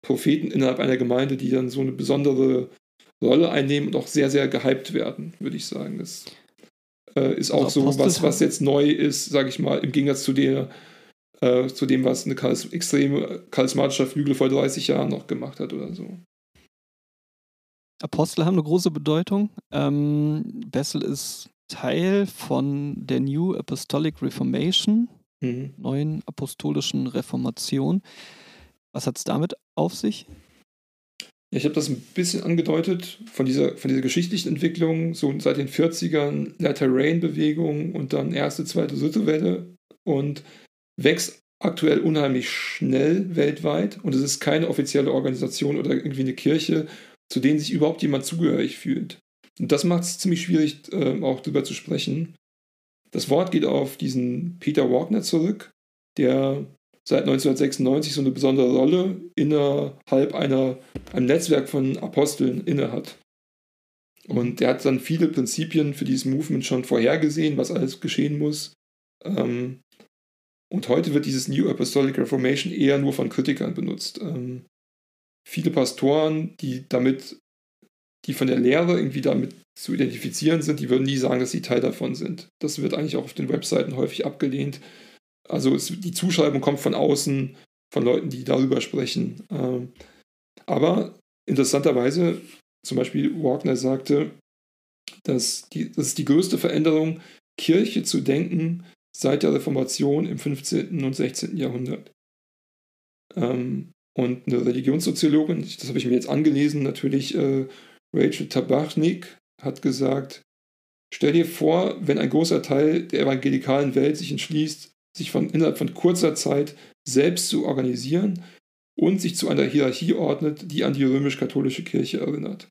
Propheten innerhalb einer Gemeinde, die dann so eine besondere Rolle einnehmen und auch sehr, sehr gehypt werden, würde ich sagen. Das äh, ist auch also so, was, was jetzt neu ist, sage ich mal, im Gegensatz zu, der, äh, zu dem, was eine extreme charismatischer Flügel vor 30 Jahren noch gemacht hat oder so. Apostel haben eine große Bedeutung. Ähm, Bessel ist Teil von der New Apostolic Reformation, mhm. neuen apostolischen Reformation. Was hat es damit auf sich? Ja, ich habe das ein bisschen angedeutet von dieser, von dieser geschichtlichen Entwicklung, so seit den 40ern, Latter Rain-Bewegung und dann erste, zweite, dritte Welle und wächst aktuell unheimlich schnell weltweit und es ist keine offizielle Organisation oder irgendwie eine Kirche, zu denen sich überhaupt jemand zugehörig fühlt. Und das macht es ziemlich schwierig, äh, auch darüber zu sprechen. Das Wort geht auf diesen Peter Wagner zurück, der seit 1996 so eine besondere Rolle innerhalb einer, einem Netzwerk von Aposteln innehat. Und er hat dann viele Prinzipien für dieses Movement schon vorhergesehen, was alles geschehen muss. Ähm, und heute wird dieses New Apostolic Reformation eher nur von Kritikern benutzt. Ähm, viele Pastoren, die damit, die von der Lehre irgendwie damit zu identifizieren sind, die würden nie sagen, dass sie Teil davon sind. Das wird eigentlich auch auf den Webseiten häufig abgelehnt. Also es, die Zuschreibung kommt von außen, von Leuten, die darüber sprechen. Ähm, aber interessanterweise, zum Beispiel Wagner sagte, dass die, das ist die größte Veränderung, Kirche zu denken seit der Reformation im 15. und 16. Jahrhundert. Ähm, und eine Religionssoziologin, das habe ich mir jetzt angelesen, natürlich äh, Rachel Tabachnik, hat gesagt, stell dir vor, wenn ein großer Teil der evangelikalen Welt sich entschließt, sich von, innerhalb von kurzer Zeit selbst zu organisieren und sich zu einer Hierarchie ordnet, die an die römisch-katholische Kirche erinnert.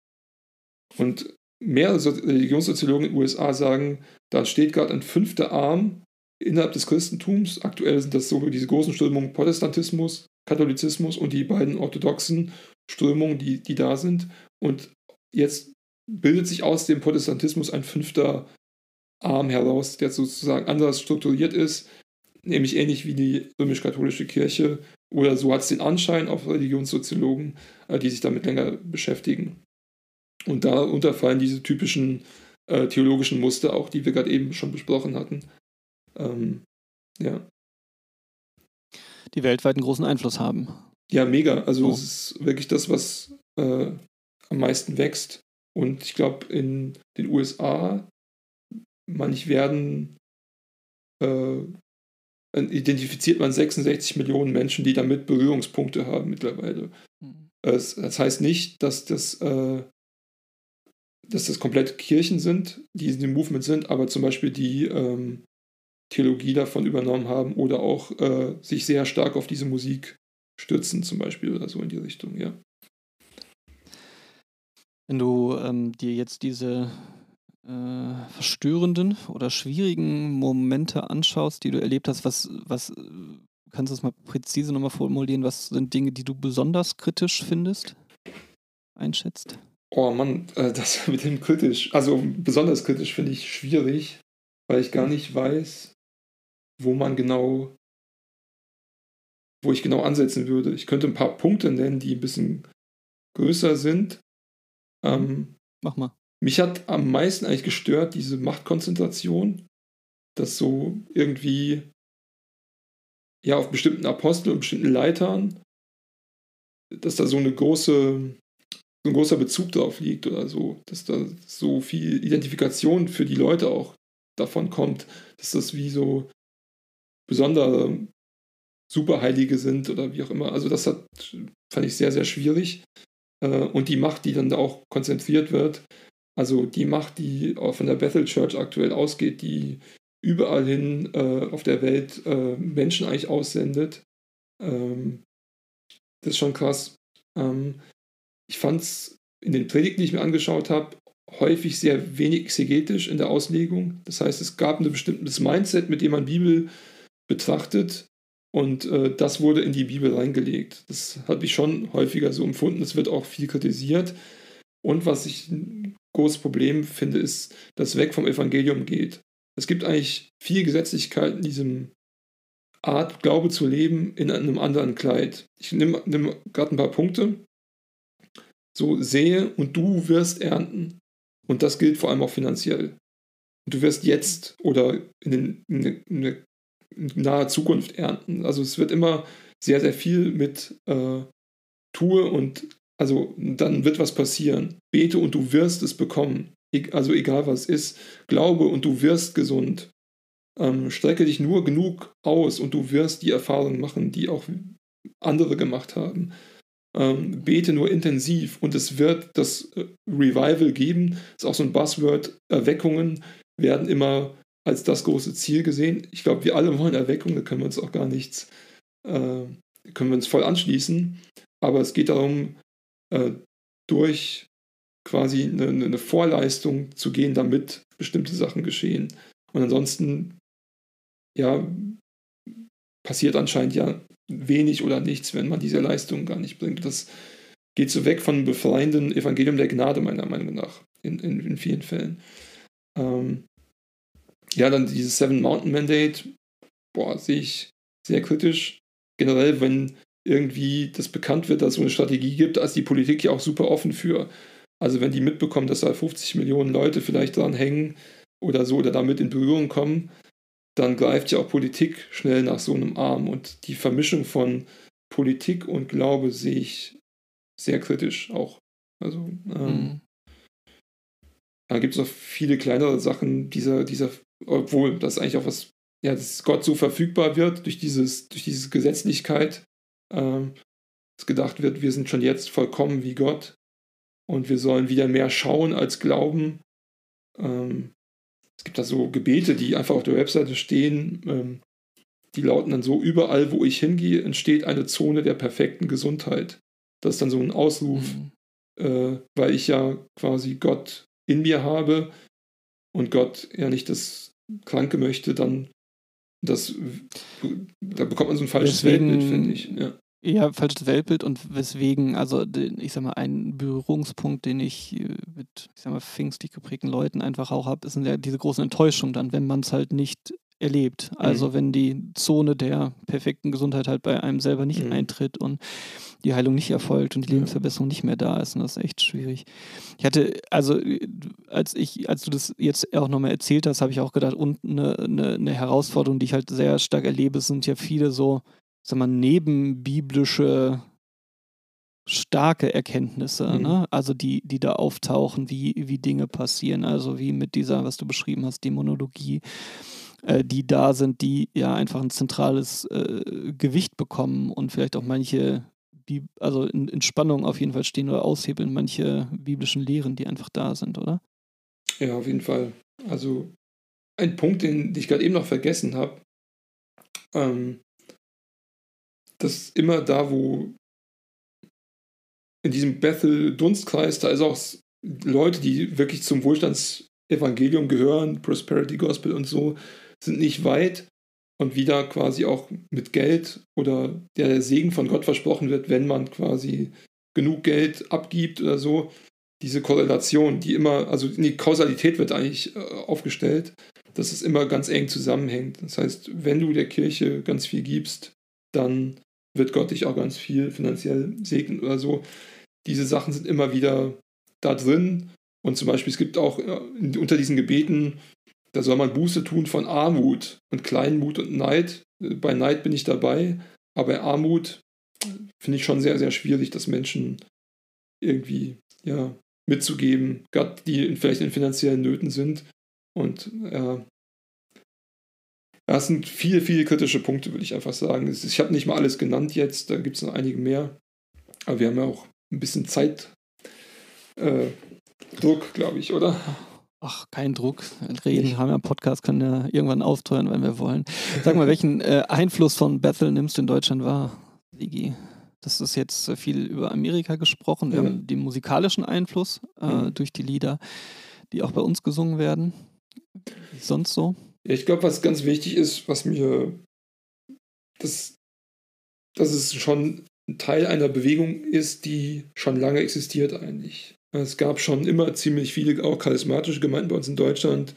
Und mehrere Religionssoziologen in den USA sagen, da steht gerade ein fünfter Arm innerhalb des Christentums. Aktuell sind das so diese großen Strömungen Protestantismus, Katholizismus und die beiden orthodoxen Strömungen, die, die da sind. Und jetzt bildet sich aus dem Protestantismus ein fünfter Arm heraus, der sozusagen anders strukturiert ist, nämlich ähnlich wie die römisch-katholische Kirche. Oder so hat es den Anschein auf Religionssoziologen, äh, die sich damit länger beschäftigen. Und darunter fallen diese typischen äh, theologischen Muster auch, die wir gerade eben schon besprochen hatten. Ähm, ja. Die weltweit einen großen Einfluss haben. Ja, mega. Also oh. es ist wirklich das, was äh, am meisten wächst. Und ich glaube, in den USA, manch werden äh, identifiziert man 66 Millionen Menschen, die damit Berührungspunkte haben mittlerweile. Mhm. Das, das, heißt nicht, dass das, äh, dass das komplett Kirchen sind, die in dem Movement sind, aber zum Beispiel die ähm, Theologie davon übernommen haben oder auch äh, sich sehr stark auf diese Musik stützen, zum Beispiel oder so in die Richtung, ja. Wenn du ähm, dir jetzt diese äh, verstörenden oder schwierigen Momente anschaust, die du erlebt hast, was, was kannst du es mal präzise nochmal formulieren, was sind Dinge, die du besonders kritisch findest, einschätzt? Oh Mann, äh, das [LAUGHS] mit dem kritisch, also besonders kritisch finde ich schwierig, weil ich gar nicht weiß, wo man genau, wo ich genau ansetzen würde. Ich könnte ein paar Punkte nennen, die ein bisschen größer sind. Ähm, Mach mal. Mich hat am meisten eigentlich gestört diese Machtkonzentration, dass so irgendwie ja auf bestimmten Aposteln und bestimmten Leitern, dass da so eine große so ein großer Bezug drauf liegt oder so, dass da so viel Identifikation für die Leute auch davon kommt, dass das wie so besondere Superheilige sind oder wie auch immer. Also das hat, fand ich sehr, sehr schwierig. Äh, und die Macht, die dann da auch konzentriert wird, also die Macht, die von der Bethel Church aktuell ausgeht, die überall hin äh, auf der Welt äh, Menschen eigentlich aussendet, ähm, das ist schon krass. Ähm, ich fand es in den Predigten, die ich mir angeschaut habe, häufig sehr wenig exegetisch in der Auslegung. Das heißt, es gab ein bestimmtes Mindset, mit dem man Bibel betrachtet und äh, das wurde in die Bibel reingelegt. Das habe ich schon häufiger so empfunden. Es wird auch viel kritisiert. Und was ich ein großes Problem finde, ist, dass weg vom Evangelium geht. Es gibt eigentlich viel Gesetzlichkeit in diesem Art, Glaube zu leben, in einem anderen Kleid. Ich nehme nehm gerade ein paar Punkte. So sehe und du wirst ernten. Und das gilt vor allem auch finanziell. Du wirst jetzt oder in, den, in, in, in naher Zukunft ernten. Also es wird immer sehr, sehr viel mit äh, tue und also dann wird was passieren. Bete und du wirst es bekommen. Also egal was ist. Glaube und du wirst gesund. Ähm, strecke dich nur genug aus und du wirst die Erfahrungen machen, die auch andere gemacht haben ähm, bete nur intensiv und es wird das äh, Revival geben. Das ist auch so ein Buzzword. Erweckungen werden immer als das große Ziel gesehen. Ich glaube, wir alle wollen Erweckung, da können wir uns auch gar nichts, äh, können wir uns voll anschließen. Aber es geht darum, äh, durch quasi eine, eine, Vorleistung zu gehen, damit bestimmte Sachen geschehen. Und ansonsten, ja, passiert anscheinend ja wenig oder nichts, wenn man diese Leistung gar nicht bringt. Das geht so weg von befreienden Evangelium der Gnade, meiner Meinung nach, in, in, in vielen Fällen. Ähm, ja, dann dieses Seven Mountain Mandate, boah, sehe ich sehr kritisch. Generell, wenn irgendwie das bekannt wird, dass es so eine Strategie gibt, da ist die Politik ja auch super offen für. Also wenn die mitbekommen, dass da 50 Millionen Leute vielleicht dran hängen oder so oder damit in Berührung kommen, dann greift ja auch Politik schnell nach so einem Arm. Und die Vermischung von Politik und Glaube sehe ich sehr kritisch auch. Also ähm, mhm. da gibt es noch viele kleinere Sachen, dieser, dieser, obwohl das eigentlich auch was, ja, dass Gott so verfügbar wird durch dieses, durch diese Gesetzlichkeit, ähm, dass gedacht wird, wir sind schon jetzt vollkommen wie Gott und wir sollen wieder mehr schauen als glauben. Ähm, es gibt da so Gebete, die einfach auf der Webseite stehen. Ähm, die lauten dann so: Überall, wo ich hingehe, entsteht eine Zone der perfekten Gesundheit. Das ist dann so ein Ausruf, mhm. äh, weil ich ja quasi Gott in mir habe und Gott ja nicht das Kranke möchte, dann das, da bekommt man so ein falsches Deswegen, Weltbild, finde ich. Ja. Ja, falsches Weltbild und weswegen, also ich sag mal, ein Berührungspunkt, den ich äh, mit, ich sag mal, pfingstlich geprägten Leuten einfach auch habe, ist ja diese große Enttäuschung dann, wenn man es halt nicht erlebt. Also mhm. wenn die Zone der perfekten Gesundheit halt bei einem selber nicht mhm. eintritt und die Heilung nicht erfolgt und die Lebensverbesserung nicht mehr da ist. Und das ist echt schwierig. Ich hatte, also als ich, als du das jetzt auch nochmal erzählt hast, habe ich auch gedacht, und eine, eine, eine Herausforderung, die ich halt sehr stark erlebe, sind ja viele so sag mal, nebenbiblische starke Erkenntnisse, mhm. ne? also die, die da auftauchen, wie, wie Dinge passieren, also wie mit dieser, was du beschrieben hast, die Monologie, äh, die da sind, die ja einfach ein zentrales äh, Gewicht bekommen und vielleicht auch manche, also in, in Spannung auf jeden Fall stehen oder aushebeln, manche biblischen Lehren, die einfach da sind, oder? Ja, auf jeden Fall. Also ein Punkt, den, den ich gerade eben noch vergessen habe, ähm, dass immer da, wo in diesem Bethel-Dunstkreis, da ist auch Leute, die wirklich zum Wohlstandsevangelium gehören, Prosperity Gospel und so, sind nicht weit und wieder quasi auch mit Geld oder der Segen von Gott versprochen wird, wenn man quasi genug Geld abgibt oder so. Diese Korrelation, die immer, also die Kausalität wird eigentlich äh, aufgestellt, dass es immer ganz eng zusammenhängt. Das heißt, wenn du der Kirche ganz viel gibst, dann wird Gott dich auch ganz viel finanziell segnen oder so. Diese Sachen sind immer wieder da drin. Und zum Beispiel, es gibt auch äh, unter diesen Gebeten, da soll man Buße tun von Armut und Kleinmut und Neid. Äh, bei Neid bin ich dabei, aber bei Armut finde ich schon sehr, sehr schwierig, das Menschen irgendwie ja, mitzugeben, gerade die vielleicht in finanziellen Nöten sind. Und ja, das sind viele, viele kritische Punkte, würde ich einfach sagen. Ich habe nicht mal alles genannt jetzt, da gibt es noch einige mehr. Aber wir haben ja auch ein bisschen Zeitdruck, äh, glaube ich, oder? Ach, kein Druck. Reden, haben ja einen Podcast, können ja irgendwann austeuern, wenn wir wollen. Sag mal, welchen äh, Einfluss von Bethel nimmst du in Deutschland wahr, Sigi? Das ist jetzt viel über Amerika gesprochen. Wir ja. haben den musikalischen Einfluss äh, mhm. durch die Lieder, die auch bei uns gesungen werden. Sonst so? Ja, ich glaube, was ganz wichtig ist, was mir, das, dass es schon ein Teil einer Bewegung ist, die schon lange existiert eigentlich. Es gab schon immer ziemlich viele, auch charismatische Gemeinden bei uns in Deutschland,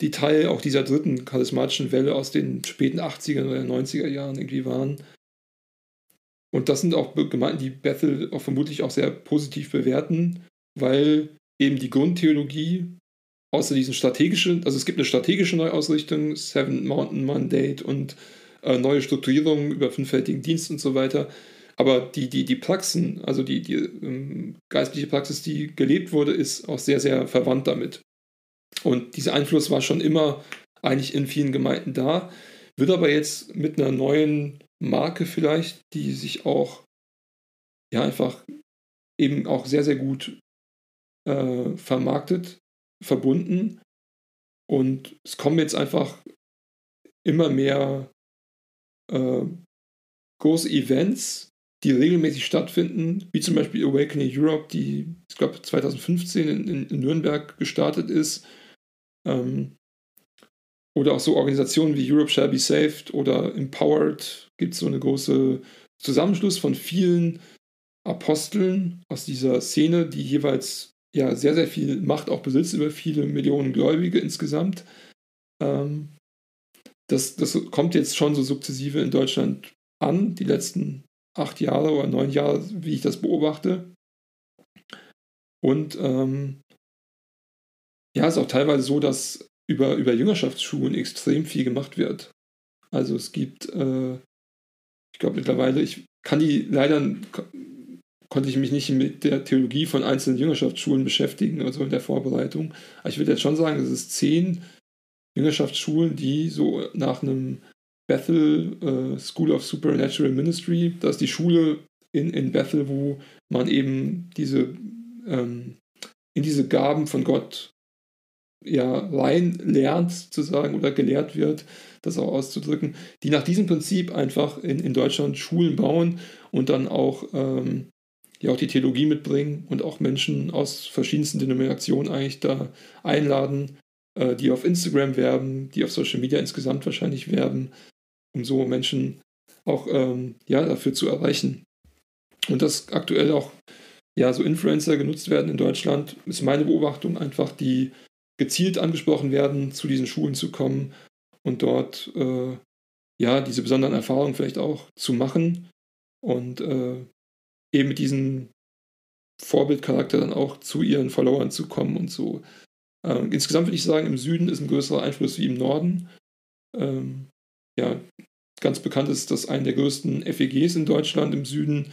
die Teil auch dieser dritten charismatischen Welle aus den späten 80er oder 90er Jahren irgendwie waren. Und das sind auch Gemeinden, die Bethel auch vermutlich auch sehr positiv bewerten, weil eben die Grundtheologie außer diesen strategischen, also es gibt eine strategische Neuausrichtung, Seven Mountain Mandate und äh, neue Strukturierung über fünffältigen Dienst und so weiter. Aber die, die, die Praxen, also die, die ähm, geistliche Praxis, die gelebt wurde, ist auch sehr, sehr verwandt damit. Und dieser Einfluss war schon immer eigentlich in vielen Gemeinden da, wird aber jetzt mit einer neuen Marke vielleicht, die sich auch ja einfach eben auch sehr, sehr gut äh, vermarktet, verbunden. Und es kommen jetzt einfach immer mehr äh, große Events, die regelmäßig stattfinden, wie zum Beispiel Awakening Europe, die, ich glaube, 2015 in, in, Nürnberg gestartet ist. Ähm, oder auch so Organisationen wie Europe Shall Be Saved oder Empowered gibt es so eine große Zusammenschluss von vielen Aposteln aus dieser Szene, die jeweils ja sehr, sehr viel Macht auch besitzt über viele Millionen Gläubige insgesamt. Ähm, das, das kommt jetzt schon so sukzessive in Deutschland an, die letzten acht Jahre oder neun Jahre, wie ich das beobachte. Und ähm, ja, es ist auch teilweise so, dass über, über Jüngerschaftsschulen extrem viel gemacht wird. Also es gibt, äh, ich glaube mittlerweile, ich kann die leider konnte ich mich nicht mit der Theologie von einzelnen Jüngerschaftsschulen beschäftigen, also in der Vorbereitung. Aber ich würde jetzt schon sagen, dass es zehn Jüngerschaftsschulen, die so nach einem Bethel äh, School of Supernatural Ministry, das ist die Schule in, in Bethel, wo man eben diese ähm, in diese Gaben von Gott ja rein lernt, sozusagen, oder gelehrt wird, das auch auszudrücken, die nach diesem Prinzip einfach in, in Deutschland Schulen bauen und dann auch ähm, die auch die Theologie mitbringen und auch Menschen aus verschiedensten Denominationen eigentlich da einladen, äh, die auf Instagram werben, die auf Social Media insgesamt wahrscheinlich werben, um so Menschen auch ähm, ja, dafür zu erreichen. Und dass aktuell auch ja, so Influencer genutzt werden in Deutschland, ist meine Beobachtung einfach, die gezielt angesprochen werden, zu diesen Schulen zu kommen und dort äh, ja diese besonderen Erfahrungen vielleicht auch zu machen und äh, eben mit diesem Vorbildcharakter dann auch zu ihren Followern zu kommen und so. Ähm, insgesamt würde ich sagen, im Süden ist ein größerer Einfluss wie im Norden. Ähm, ja, ganz bekannt ist, dass eine der größten FEGs in Deutschland im Süden,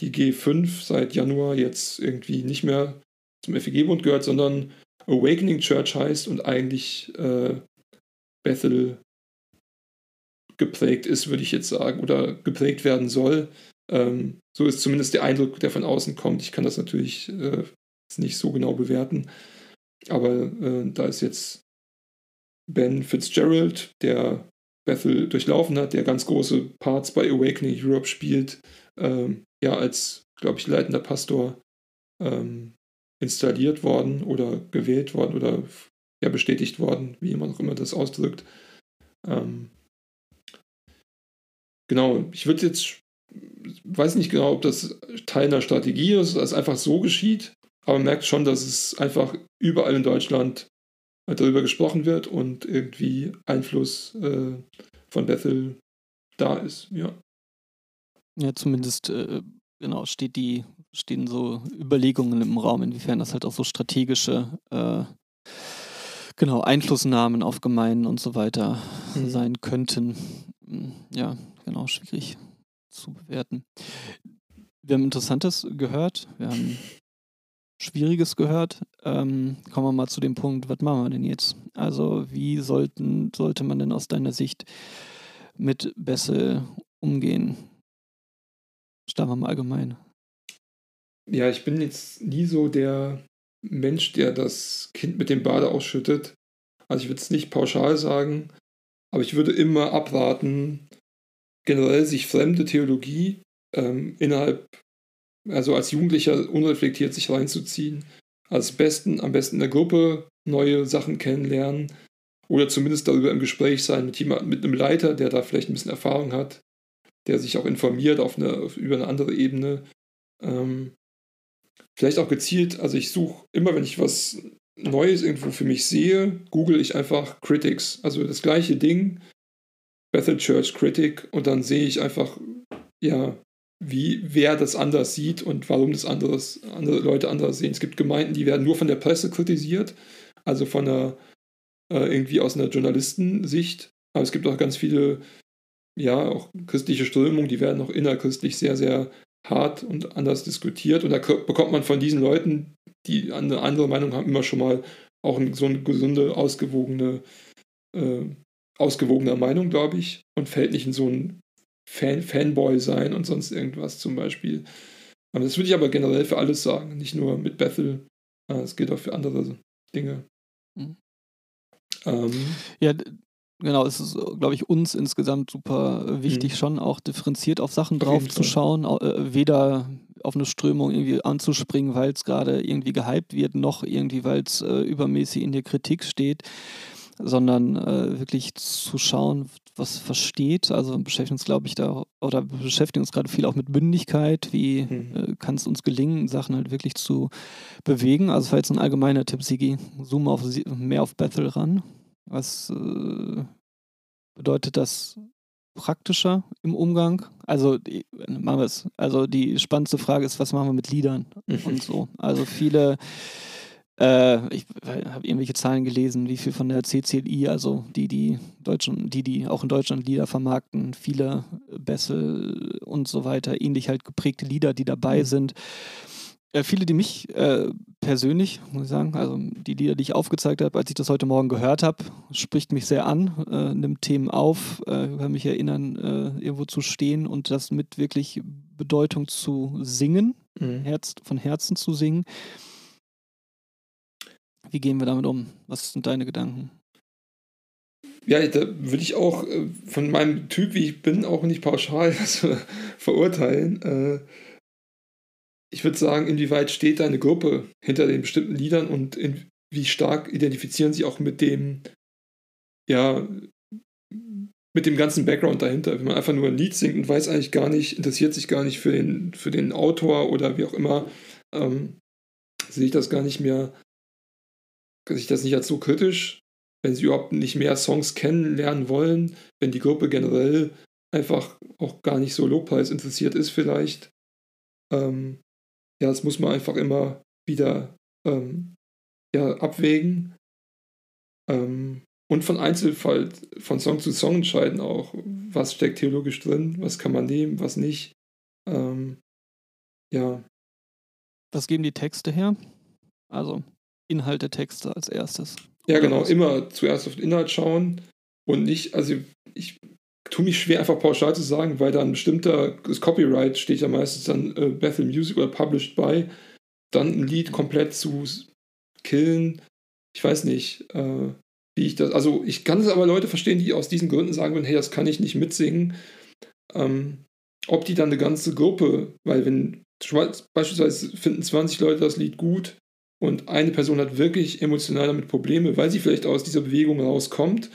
die G5, seit Januar jetzt irgendwie nicht mehr zum FEG-Bund gehört, sondern Awakening Church heißt und eigentlich äh, Bethel geprägt ist, würde ich jetzt sagen, oder geprägt werden soll. Ähm, so ist zumindest der Eindruck, der von außen kommt. Ich kann das natürlich äh, nicht so genau bewerten. Aber äh, da ist jetzt Ben Fitzgerald, der Bethel durchlaufen hat, der ganz große Parts bei Awakening Europe spielt, ähm, ja, als, glaube ich, leitender Pastor. Ähm, installiert worden oder gewählt worden oder ja, bestätigt worden, wie man auch immer das ausdrückt. Ähm, genau, ich würde jetzt, weiß nicht genau, ob das Teil einer Strategie ist, dass es einfach so geschieht, aber man merkt schon, dass es einfach überall in Deutschland darüber gesprochen wird und irgendwie Einfluss äh, von Bethel da ist, ja. Ja, zumindest äh, genau steht die, stehen so Überlegungen im Raum, inwiefern das halt auch so strategische äh, genau, Einflussnahmen auf Gemeinden und so weiter mhm. sein könnten. Hm, ja, genau, schwierig zu bewerten. Wir haben Interessantes gehört, wir haben Schwieriges gehört. Ähm, kommen wir mal zu dem Punkt, was machen wir denn jetzt? Also, wie sollten, sollte man denn aus deiner Sicht mit Bessel umgehen? Starten wir mal allgemein. Ja, ich bin jetzt nie so der Mensch, der das Kind mit dem Bade ausschüttet. Also ich würde es nicht pauschal sagen, aber ich würde immer abraten, generell sich fremde Theologie ähm, innerhalb, also als Jugendlicher unreflektiert sich reinzuziehen. Als besten, am besten in der Gruppe neue Sachen kennenlernen oder zumindest darüber im Gespräch sein mit jemand, mit einem Leiter, der da vielleicht ein bisschen Erfahrung hat, der sich auch informiert auf eine, über eine andere Ebene. Ähm, vielleicht auch gezielt, also ich suche immer, wenn ich was Neues irgendwo für mich sehe, google ich einfach Critics. Also das gleiche Ding, Bethel Church Critic, und dann sehe ich einfach, ja, wie, wer das anders sieht und warum das anderes, andere Leute anders sehen. Es gibt Gemeinden, die werden nur von der Presse kritisiert, also von einer, äh, irgendwie aus einer Journalistensicht. Aber es gibt auch ganz viele, ja, auch christliche Strömungen, die werden auch innerchristlich sehr, sehr hart und anders diskutiert. Und da bekommt man von diesen Leuten, die eine andere Meinung haben, immer schon mal auch so eine gesunde, ausgewogene, äh, ausgewogene Meinung, glaube ich, und fällt nicht in so ein Fan Fanboy sein und sonst irgendwas zum Beispiel. Aber das würde ich aber generell für alles sagen, nicht nur mit Bethel. Es gilt auch für andere Dinge. Mhm. Ähm, ja, Genau, es ist, glaube ich, uns insgesamt super wichtig, mhm. schon auch differenziert auf Sachen drauf zu schauen, äh, weder auf eine Strömung irgendwie anzuspringen, weil es gerade irgendwie gehypt wird, noch irgendwie, weil es äh, übermäßig in der Kritik steht, sondern äh, wirklich zu schauen, was versteht. Also beschäftigen uns, glaube ich, da oder beschäftigen uns gerade viel auch mit Bündigkeit. Wie mhm. äh, kann es uns gelingen, Sachen halt wirklich zu bewegen? Also, jetzt ein allgemeiner Tipp, Sigi. Zoom auf, mehr auf Bethel ran. Was äh, bedeutet das praktischer im Umgang? Also, die, machen wir es. Also, die spannendste Frage ist, was machen wir mit Liedern mhm. und so? Also, viele, äh, ich habe irgendwelche Zahlen gelesen, wie viel von der CCLI, also die, die Deutschen, die, die auch in Deutschland Lieder vermarkten, viele Bessel und so weiter, ähnlich halt geprägte Lieder, die dabei mhm. sind. Äh, viele, die mich äh, persönlich, muss ich sagen, also die Lieder, die ich aufgezeigt habe, als ich das heute Morgen gehört habe, spricht mich sehr an, äh, nimmt Themen auf, äh, kann mich erinnern, äh, irgendwo zu stehen und das mit wirklich Bedeutung zu singen, mhm. Herz, von Herzen zu singen. Wie gehen wir damit um? Was sind deine Gedanken? Ja, da würde ich auch äh, von meinem Typ, wie ich bin, auch nicht pauschal [LAUGHS] verurteilen. Äh, ich würde sagen, inwieweit steht eine Gruppe hinter den bestimmten Liedern und in, wie stark identifizieren sie auch mit dem, ja, mit dem ganzen Background dahinter. Wenn man einfach nur ein Lied singt und weiß eigentlich gar nicht, interessiert sich gar nicht für den, für den Autor oder wie auch immer, ähm, sehe ich das gar nicht mehr, sehe ich das nicht als so kritisch, wenn sie überhaupt nicht mehr Songs kennenlernen wollen, wenn die Gruppe generell einfach auch gar nicht so Lobpreis interessiert ist vielleicht. Ähm, ja, das muss man einfach immer wieder ähm, ja, abwägen. Ähm, und von Einzelfall, von Song zu Song entscheiden auch, was steckt theologisch drin, was kann man nehmen, was nicht. Ähm, ja. Was geben die Texte her? Also Inhalt der Texte als erstes. Ja, genau, immer zuerst auf den Inhalt schauen und nicht, also ich tue mich schwer, einfach pauschal zu sagen, weil dann bestimmter, das Copyright steht ja meistens dann äh, Bethel Music oder Published by, dann ein Lied komplett zu killen. Ich weiß nicht, äh, wie ich das, also ich kann es aber Leute verstehen, die aus diesen Gründen sagen würden, hey, das kann ich nicht mitsingen. Ähm, ob die dann eine ganze Gruppe, weil wenn beispielsweise finden 20 Leute das Lied gut und eine Person hat wirklich emotional damit Probleme, weil sie vielleicht aus dieser Bewegung rauskommt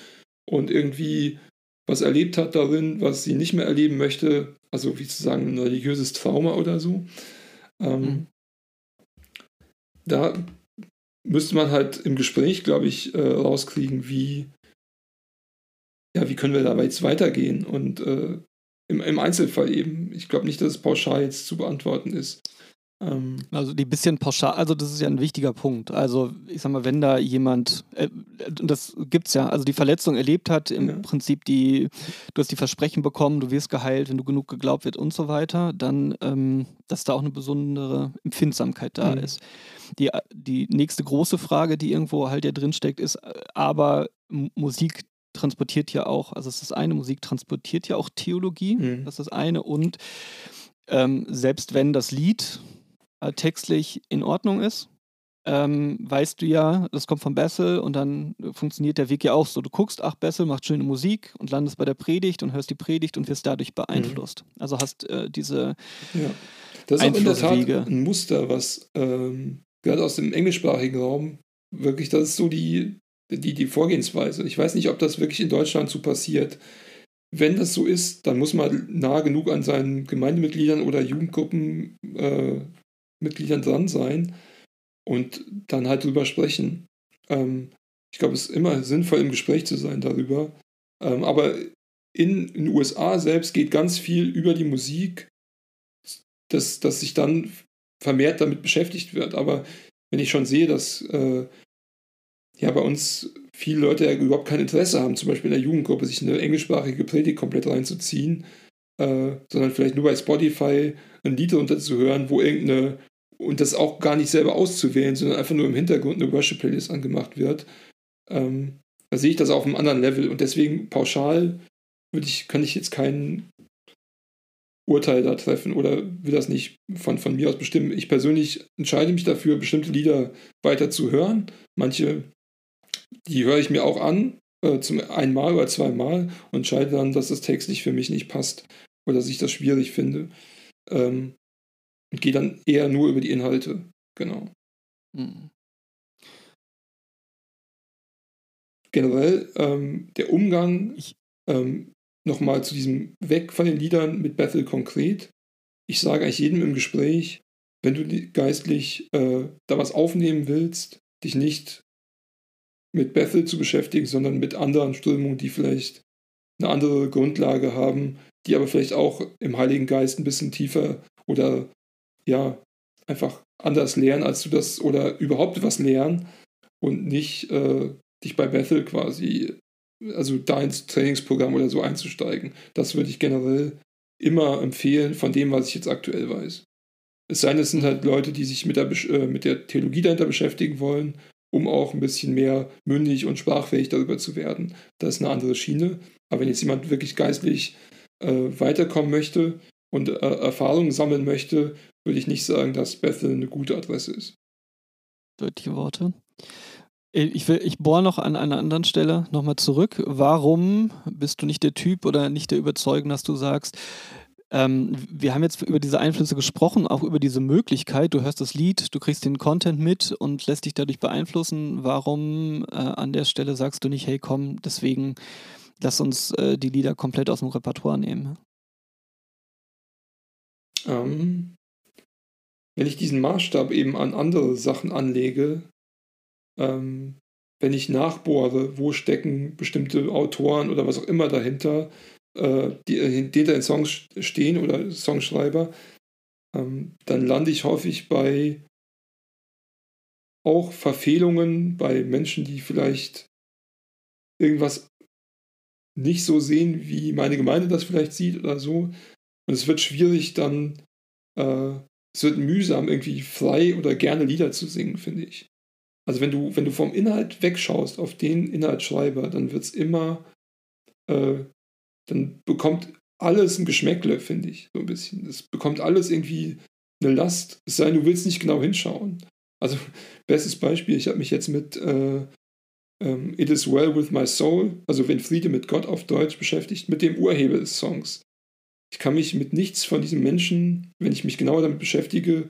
und irgendwie was erlebt hat darin, was sie nicht mehr erleben möchte, also wie zu sagen, ein religiöses Trauma oder so. Ähm, mhm. Da müsste man halt im Gespräch, glaube ich, äh, rauskriegen, wie, ja, wie können wir dabei jetzt weitergehen und äh, im, im Einzelfall eben. Ich glaube nicht, dass es pauschal jetzt zu beantworten ist. Ähm, also die bisschen pauschal, also das ist ja ein wichtiger Punkt. Also ich sag mal, wenn da jemand, äh, das gibt's ja, also die Verletzung erlebt hat, im ja. Prinzip die, du hast die Versprechen bekommen, du wirst geheilt, wenn du genug geglaubt wird und so weiter, dann, ähm, dass da auch eine besondere Empfindsamkeit da mhm. ist. Die, die nächste große Frage, die irgendwo halt ja drinsteckt, ist, aber Musik transportiert ja auch, also es ist das eine, Musik transportiert ja auch Theologie, mhm. das ist das eine und ähm, selbst wenn das Lied textlich in Ordnung ist, ähm, weißt du ja, das kommt von Bessel und dann funktioniert der Weg ja auch so. Du guckst, ach, Bessel macht schöne Musik und landest bei der Predigt und hörst die Predigt und wirst dadurch beeinflusst. Mhm. Also hast äh, diese. Ja. Das ist auch in der Tat ein Muster, was ähm, gerade aus dem englischsprachigen Raum wirklich, das ist so die, die, die Vorgehensweise. Ich weiß nicht, ob das wirklich in Deutschland so passiert. Wenn das so ist, dann muss man nah genug an seinen Gemeindemitgliedern oder Jugendgruppen äh, Mitgliedern dran sein und dann halt drüber sprechen. Ähm, ich glaube, es ist immer sinnvoll, im Gespräch zu sein darüber. Ähm, aber in den USA selbst geht ganz viel über die Musik, dass, dass sich dann vermehrt damit beschäftigt wird. Aber wenn ich schon sehe, dass äh, ja bei uns viele Leute ja überhaupt kein Interesse haben, zum Beispiel in der Jugendgruppe, sich eine englischsprachige Predigt komplett reinzuziehen, äh, sondern vielleicht nur bei Spotify ein Lied runterzuhören, wo irgendeine, und das auch gar nicht selber auszuwählen, sondern einfach nur im Hintergrund eine Worship-Playlist angemacht wird. Ähm, da sehe ich das auf einem anderen Level und deswegen pauschal ich, kann ich jetzt kein Urteil da treffen oder will das nicht von, von mir aus bestimmen. Ich persönlich entscheide mich dafür, bestimmte Lieder weiter zu hören. Manche, die höre ich mir auch an, äh, zum einmal oder zweimal und entscheide dann, dass das textlich für mich nicht passt oder dass ich das schwierig finde. Ähm, und gehe dann eher nur über die Inhalte. Genau. Mhm. Generell ähm, der Umgang, ähm, nochmal zu diesem Weg von den Liedern mit Bethel konkret. Ich sage eigentlich jedem im Gespräch, wenn du geistlich äh, da was aufnehmen willst, dich nicht mit Bethel zu beschäftigen, sondern mit anderen Strömungen, die vielleicht eine andere Grundlage haben, die aber vielleicht auch im Heiligen Geist ein bisschen tiefer oder ja, einfach anders lernen, als du das oder überhaupt was lernen und nicht äh, dich bei Bethel quasi, also da ins Trainingsprogramm oder so einzusteigen. Das würde ich generell immer empfehlen von dem, was ich jetzt aktuell weiß. Es sei denn, es sind halt Leute, die sich mit der, äh, mit der Theologie dahinter beschäftigen wollen, um auch ein bisschen mehr mündig und sprachfähig darüber zu werden. Das ist eine andere Schiene. Aber wenn jetzt jemand wirklich geistlich äh, weiterkommen möchte und äh, Erfahrungen sammeln möchte, würde ich nicht sagen, dass Bethel eine gute Adresse ist. Deutliche Worte. Äh, ich, will, ich bohre noch an einer anderen Stelle nochmal zurück. Warum bist du nicht der Typ oder nicht der Überzeugung, dass du sagst, ähm, wir haben jetzt über diese Einflüsse gesprochen, auch über diese Möglichkeit. Du hörst das Lied, du kriegst den Content mit und lässt dich dadurch beeinflussen. Warum äh, an der Stelle sagst du nicht, hey komm, deswegen lass uns äh, die Lieder komplett aus dem Repertoire nehmen? Ähm, wenn ich diesen Maßstab eben an andere Sachen anlege, ähm, wenn ich nachbohre, wo stecken bestimmte Autoren oder was auch immer dahinter, äh, die hinter den Songs stehen oder Songschreiber, ähm, dann lande ich häufig bei auch Verfehlungen bei Menschen, die vielleicht irgendwas nicht so sehen, wie meine Gemeinde das vielleicht sieht oder so. Und es wird schwierig dann, äh, es wird mühsam, irgendwie frei oder gerne Lieder zu singen, finde ich. Also wenn du, wenn du vom Inhalt wegschaust auf den Inhaltsschreiber, dann wird es immer äh, dann bekommt alles ein Geschmäckle, finde ich, so ein bisschen. Es bekommt alles irgendwie eine Last, es sei denn, du willst nicht genau hinschauen. Also, [LAUGHS] bestes Beispiel, ich habe mich jetzt mit äh, ähm, It is Well with My Soul, also Wenn Friede mit Gott auf Deutsch beschäftigt, mit dem Urheber des Songs. Ich kann mich mit nichts von diesem Menschen, wenn ich mich genauer damit beschäftige,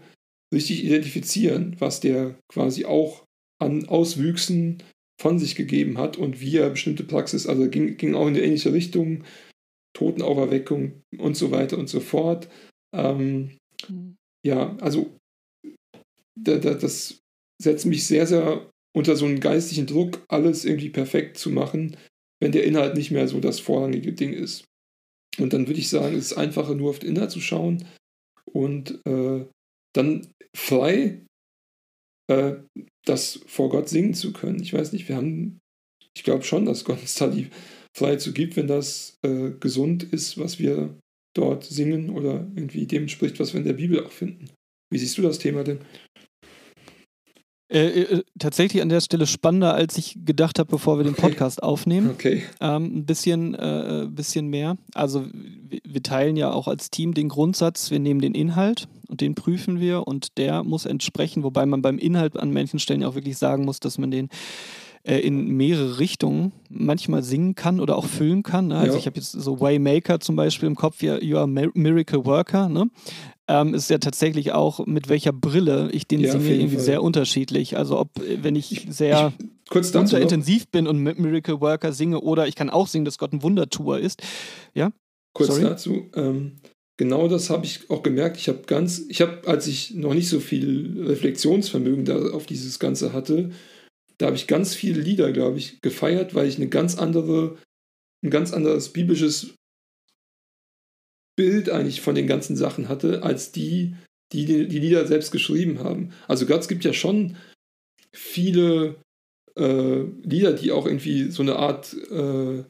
richtig identifizieren, was der quasi auch an Auswüchsen von sich gegeben hat und wie er bestimmte Praxis, also ging, ging auch in eine ähnliche Richtung, Totenauferweckung und so weiter und so fort. Ähm, mhm. Ja, also da, da, das setzt mich sehr, sehr unter so einen geistigen Druck, alles irgendwie perfekt zu machen, wenn der Inhalt nicht mehr so das vorrangige Ding ist. Und dann würde ich sagen, es ist einfacher, nur auf den Inhalt zu schauen und äh, dann frei äh, das vor Gott singen zu können. Ich weiß nicht, wir haben, ich glaube schon, dass Gott uns da die Freiheit zu gibt, wenn das äh, gesund ist, was wir dort singen oder irgendwie dem entspricht, was wir in der Bibel auch finden. Wie siehst du das Thema denn? Äh, äh, tatsächlich an der Stelle spannender, als ich gedacht habe, bevor wir den Podcast aufnehmen. Okay. Ähm, ein bisschen, äh, bisschen mehr. Also wir, wir teilen ja auch als Team den Grundsatz, wir nehmen den Inhalt und den prüfen wir und der muss entsprechen, wobei man beim Inhalt an manchen Stellen ja auch wirklich sagen muss, dass man den äh, in mehrere Richtungen manchmal singen kann oder auch füllen kann. Ne? Also ja. ich habe jetzt so Waymaker zum Beispiel im Kopf, ja, You are Miracle Worker. Ne? ähm, ist ja tatsächlich auch, mit welcher Brille ich den ja, singe, irgendwie Fall. sehr unterschiedlich. Also ob, äh, wenn ich sehr ich, intensiv bin und mit Miracle Worker singe oder ich kann auch singen, dass Gott ein Wundertour ist. Ja? Kurz Sorry? dazu. Ähm, genau das habe ich auch gemerkt. Ich habe ganz, ich habe, als ich noch nicht so viel Reflexionsvermögen da auf dieses Ganze hatte, da habe ich ganz viele Lieder, glaube ich, gefeiert, weil ich eine ganz andere, ein ganz anderes biblisches Bild eigentlich von den ganzen Sachen hatte, als die, die die, Lieder selbst geschrieben haben. Also Gott, es gibt ja schon viele äh, Lieder, die auch irgendwie so eine Art äh,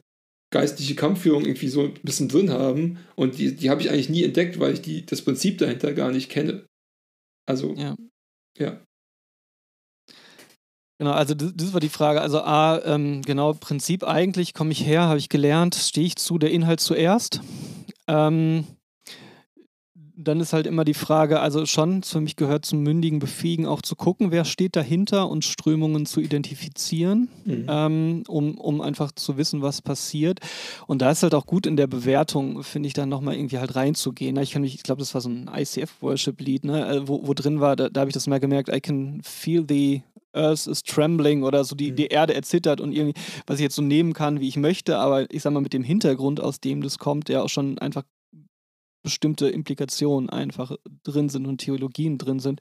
geistliche Kampfführung irgendwie so ein bisschen drin haben. Und die, die habe ich eigentlich nie entdeckt, weil ich die, das Prinzip dahinter gar nicht kenne. Also, ja. ja. Genau, also das war die Frage. Also A, ähm, genau, Prinzip eigentlich, komme ich her, habe ich gelernt, stehe ich zu, der Inhalt zuerst. Ähm, dann ist halt immer die Frage, also schon, für mich gehört zum mündigen Befähigen auch zu gucken, wer steht dahinter und Strömungen zu identifizieren, mhm. ähm, um, um einfach zu wissen, was passiert. Und da ist halt auch gut in der Bewertung, finde ich, dann nochmal irgendwie halt reinzugehen. Ich, ich glaube, das war so ein ICF-Worship-Lied, ne, äh, wo, wo drin war, da, da habe ich das mal gemerkt, I can feel the Earth is trembling oder so die, mhm. die Erde erzittert und irgendwie, was ich jetzt so nehmen kann, wie ich möchte, aber ich sag mal mit dem Hintergrund, aus dem das kommt, der auch schon einfach bestimmte Implikationen einfach drin sind und Theologien drin sind,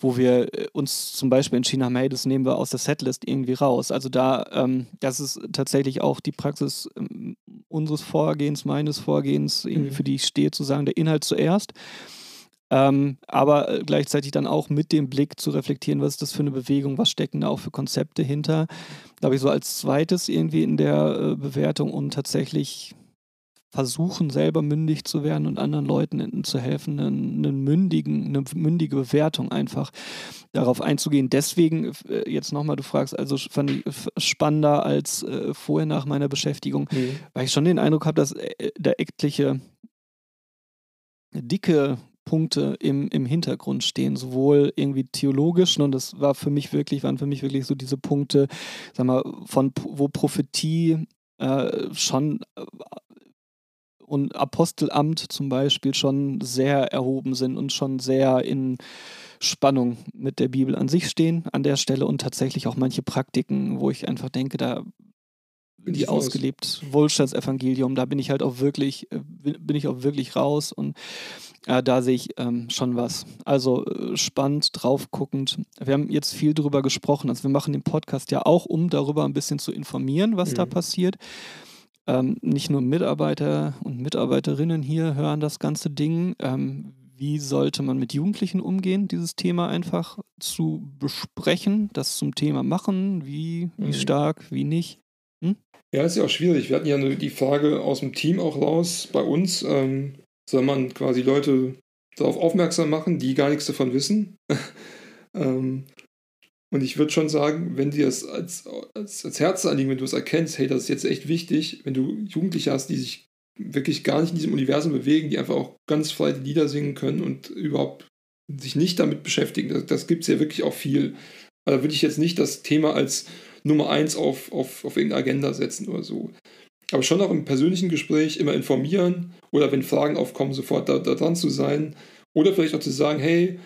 wo wir äh, uns zum Beispiel entschieden haben, hey, das nehmen wir aus der Setlist irgendwie raus. Also da, ähm, das ist tatsächlich auch die Praxis ähm, unseres Vorgehens, meines Vorgehens, irgendwie mhm. für die ich stehe, zu sagen, der Inhalt zuerst. Ähm, aber äh, gleichzeitig dann auch mit dem Blick zu reflektieren, was ist das für eine Bewegung, was stecken da auch für Konzepte hinter. Da habe ich so als zweites irgendwie in der äh, Bewertung und tatsächlich versuchen, selber mündig zu werden und anderen Leuten zu helfen, einen, einen mündigen, eine mündige Bewertung einfach darauf einzugehen. Deswegen, äh, jetzt nochmal, du fragst, also fand ich spannender als äh, vorher nach meiner Beschäftigung, mhm. weil ich schon den Eindruck habe, dass äh, da etliche dicke Punkte im, im Hintergrund stehen, sowohl irgendwie theologisch, und das war für mich wirklich, waren für mich wirklich so diese Punkte, sag mal, von wo Prophetie äh, schon und Apostelamt zum Beispiel schon sehr erhoben sind und schon sehr in Spannung mit der Bibel an sich stehen an der Stelle und tatsächlich auch manche Praktiken, wo ich einfach denke, da die ausgelebt Wohlstandsevangelium, da bin ich halt auch wirklich, äh, bin ich auch wirklich raus und äh, da sehe ich ähm, schon was. Also äh, spannend, drauf guckend. Wir haben jetzt viel darüber gesprochen. Also wir machen den Podcast ja auch, um darüber ein bisschen zu informieren, was mhm. da passiert. Ähm, nicht nur Mitarbeiter und Mitarbeiterinnen hier hören das ganze Ding. Ähm, wie sollte man mit Jugendlichen umgehen, dieses Thema einfach zu besprechen, das zum Thema machen, wie, wie mhm. stark, wie nicht. Hm? Ja, ist ja auch schwierig. Wir hatten ja die Frage aus dem Team auch raus bei uns. Ähm, soll man quasi Leute darauf aufmerksam machen, die gar nichts davon wissen? [LAUGHS] ähm, und ich würde schon sagen, wenn dir das als, als, als Herzenanliegen, wenn du es erkennst, hey, das ist jetzt echt wichtig, wenn du Jugendliche hast, die sich wirklich gar nicht in diesem Universum bewegen, die einfach auch ganz frei die Lieder singen können und überhaupt sich nicht damit beschäftigen. Das, das gibt es ja wirklich auch viel. Da würde ich jetzt nicht das Thema als Nummer eins auf, auf, auf irgendeine Agenda setzen oder so. Aber schon auch im persönlichen Gespräch immer informieren oder wenn Fragen aufkommen, sofort da, da dran zu sein. Oder vielleicht auch zu sagen, hey,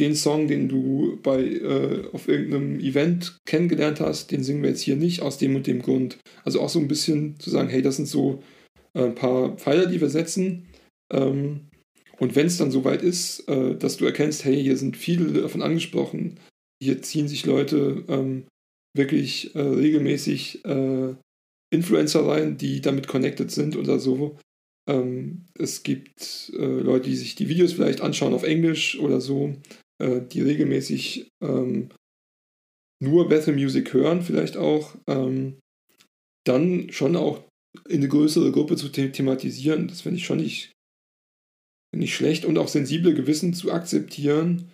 den Song, den du bei äh, auf irgendeinem Event kennengelernt hast, den singen wir jetzt hier nicht aus dem und dem Grund. Also auch so ein bisschen zu sagen, hey, das sind so äh, ein paar Pfeiler, die wir setzen. Ähm, und wenn es dann soweit ist, äh, dass du erkennst, hey, hier sind viele davon angesprochen, hier ziehen sich Leute ähm, wirklich äh, regelmäßig äh, Influencer rein, die damit connected sind oder so. Ähm, es gibt äh, Leute, die sich die Videos vielleicht anschauen auf Englisch oder so, äh, die regelmäßig ähm, nur Bethel Music hören, vielleicht auch. Ähm, dann schon auch in eine größere Gruppe zu the thematisieren, das finde ich schon nicht, nicht schlecht und auch sensible Gewissen zu akzeptieren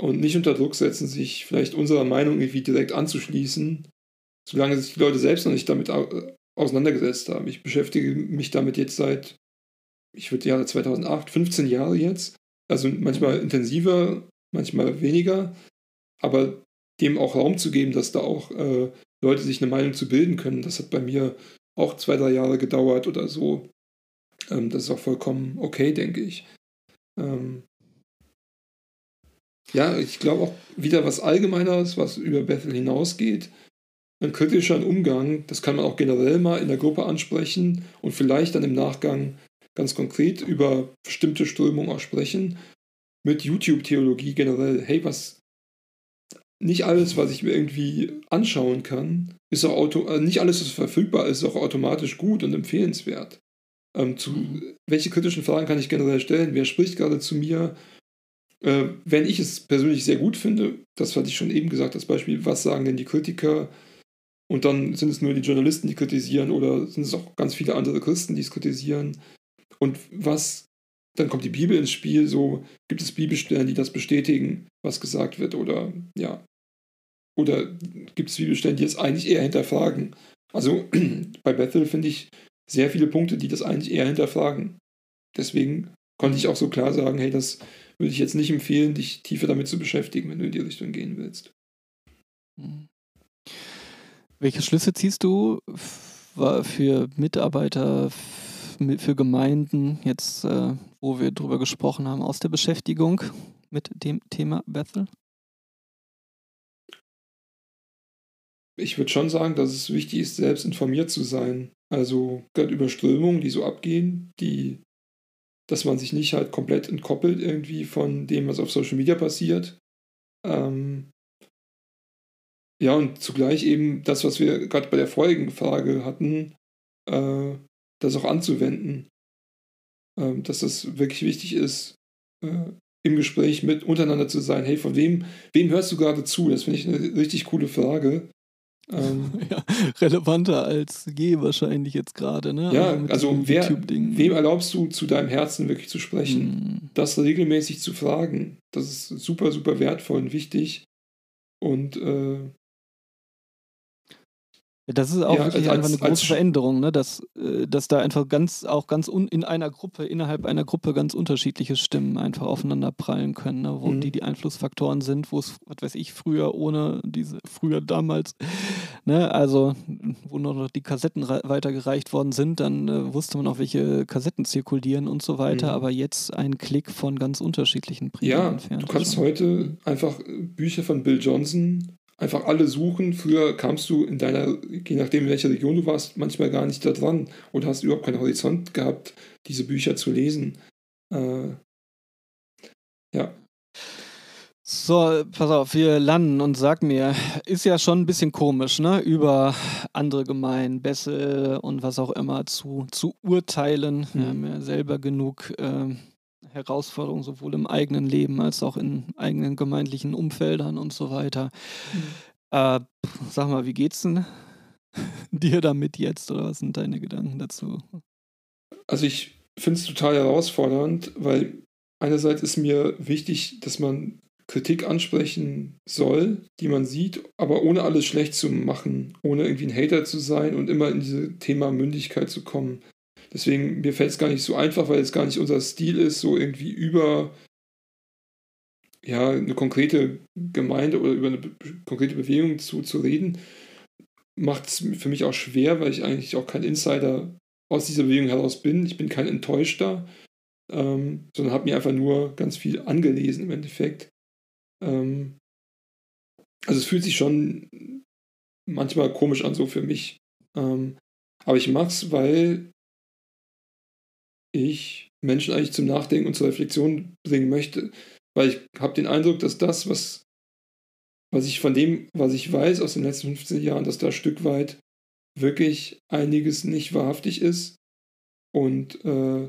und nicht unter Druck setzen, sich vielleicht unserer Meinung irgendwie direkt anzuschließen, solange sich die Leute selbst noch nicht damit auseinandergesetzt haben. Ich beschäftige mich damit jetzt seit, ich würde Jahre 2008, 15 Jahre jetzt, also manchmal intensiver, manchmal weniger, aber dem auch Raum zu geben, dass da auch äh, Leute sich eine Meinung zu bilden können, das hat bei mir auch zwei, drei Jahre gedauert oder so. Ähm, das ist auch vollkommen okay, denke ich. Ähm, ja, ich glaube auch wieder was Allgemeineres, was über Bethel hinausgeht. Ein kritischer Umgang, das kann man auch generell mal in der Gruppe ansprechen und vielleicht dann im Nachgang ganz konkret über bestimmte Strömungen auch sprechen. Mit YouTube-Theologie generell. Hey, was. Nicht alles, was ich mir irgendwie anschauen kann, ist auch auto äh, nicht alles, was verfügbar ist, ist auch automatisch gut und empfehlenswert. Ähm, zu, mhm. Welche kritischen Fragen kann ich generell stellen? Wer spricht gerade zu mir? Äh, wenn ich es persönlich sehr gut finde, das hatte ich schon eben gesagt, das Beispiel, was sagen denn die Kritiker? Und dann sind es nur die Journalisten, die kritisieren, oder sind es auch ganz viele andere Christen, die es kritisieren? Und was, dann kommt die Bibel ins Spiel, so gibt es Bibelstellen, die das bestätigen, was gesagt wird, oder ja. Oder gibt es Bibelstellen, die es eigentlich eher hinterfragen? Also [CLEARS THROAT] bei Bethel finde ich sehr viele Punkte, die das eigentlich eher hinterfragen. Deswegen konnte ich auch so klar sagen, hey, das würde ich jetzt nicht empfehlen, dich tiefer damit zu beschäftigen, wenn du in die Richtung gehen willst. Mhm. Welche Schlüsse ziehst du für Mitarbeiter, für Gemeinden, jetzt äh, wo wir darüber gesprochen haben, aus der Beschäftigung mit dem Thema Bethel? Ich würde schon sagen, dass es wichtig ist, selbst informiert zu sein. Also gerade über Strömungen, die so abgehen, die dass man sich nicht halt komplett entkoppelt irgendwie von dem, was auf Social Media passiert. Ähm, ja, und zugleich eben das, was wir gerade bei der vorigen Frage hatten, äh, das auch anzuwenden. Äh, dass das wirklich wichtig ist, äh, im Gespräch mit untereinander zu sein. Hey, von wem, wem hörst du gerade zu? Das finde ich eine richtig coole Frage. Ähm, [LAUGHS] ja, relevanter als je wahrscheinlich jetzt gerade. Ne? Ja, also, also wer, wem erlaubst du, zu deinem Herzen wirklich zu sprechen? Mm. Das regelmäßig zu fragen, das ist super, super wertvoll und wichtig. Und äh, das ist auch ja, wirklich als, einfach eine große Veränderung, ne? dass, äh, dass da einfach ganz, auch ganz un, in einer Gruppe, innerhalb einer Gruppe ganz unterschiedliche Stimmen einfach aufeinander prallen können, ne? wo mhm. die die Einflussfaktoren sind, wo es, was weiß ich, früher ohne diese, früher damals, ne? also wo nur noch die Kassetten weitergereicht worden sind, dann äh, wusste man auch, welche Kassetten zirkulieren und so weiter, mhm. aber jetzt ein Klick von ganz unterschiedlichen Briefen ja, entfernt. Du kannst heute einfach Bücher von Bill Johnson einfach alle suchen. Früher kamst du in deiner, je nachdem in welcher Region du warst, manchmal gar nicht da dran oder hast überhaupt keinen Horizont gehabt, diese Bücher zu lesen. Äh, ja. So, pass auf, wir landen und sag mir, ist ja schon ein bisschen komisch, ne, über andere Gemeinden, Bessel und was auch immer zu, zu urteilen. Mhm. Wir haben ja selber genug äh, Herausforderungen sowohl im eigenen Leben als auch in eigenen gemeindlichen Umfeldern und so weiter. Mhm. Äh, sag mal, wie geht's denn [LAUGHS] dir damit jetzt oder was sind deine Gedanken dazu? Also ich finde es total herausfordernd, weil einerseits ist mir wichtig, dass man Kritik ansprechen soll, die man sieht, aber ohne alles schlecht zu machen, ohne irgendwie ein Hater zu sein und immer in dieses Thema Mündigkeit zu kommen. Deswegen, mir fällt es gar nicht so einfach, weil es gar nicht unser Stil ist, so irgendwie über ja, eine konkrete Gemeinde oder über eine konkrete Bewegung zu, zu reden. Macht es für mich auch schwer, weil ich eigentlich auch kein Insider aus dieser Bewegung heraus bin. Ich bin kein Enttäuschter, ähm, sondern habe mir einfach nur ganz viel angelesen im Endeffekt. Ähm, also es fühlt sich schon manchmal komisch an, so für mich. Ähm, aber ich mache es, weil ich Menschen eigentlich zum Nachdenken und zur Reflexion bringen möchte. Weil ich habe den Eindruck, dass das, was, was ich von dem, was ich weiß aus den letzten 15 Jahren, dass da ein Stück weit wirklich einiges nicht wahrhaftig ist und äh,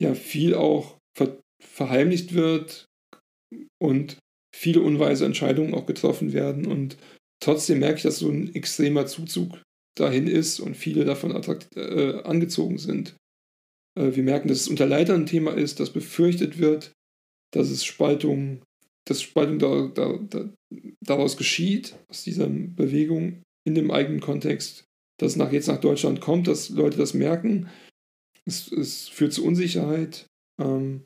ja viel auch ver verheimlicht wird und viele unweise Entscheidungen auch getroffen werden und trotzdem merke ich, dass so ein extremer Zuzug dahin ist und viele davon äh, angezogen sind. Äh, wir merken, dass es unter Leitern ein Thema ist, das befürchtet wird, dass es Spaltung, dass Spaltung da, da, da, daraus geschieht, aus dieser Bewegung in dem eigenen Kontext, dass es nach, jetzt nach Deutschland kommt, dass Leute das merken. Es, es führt zu Unsicherheit. Ähm,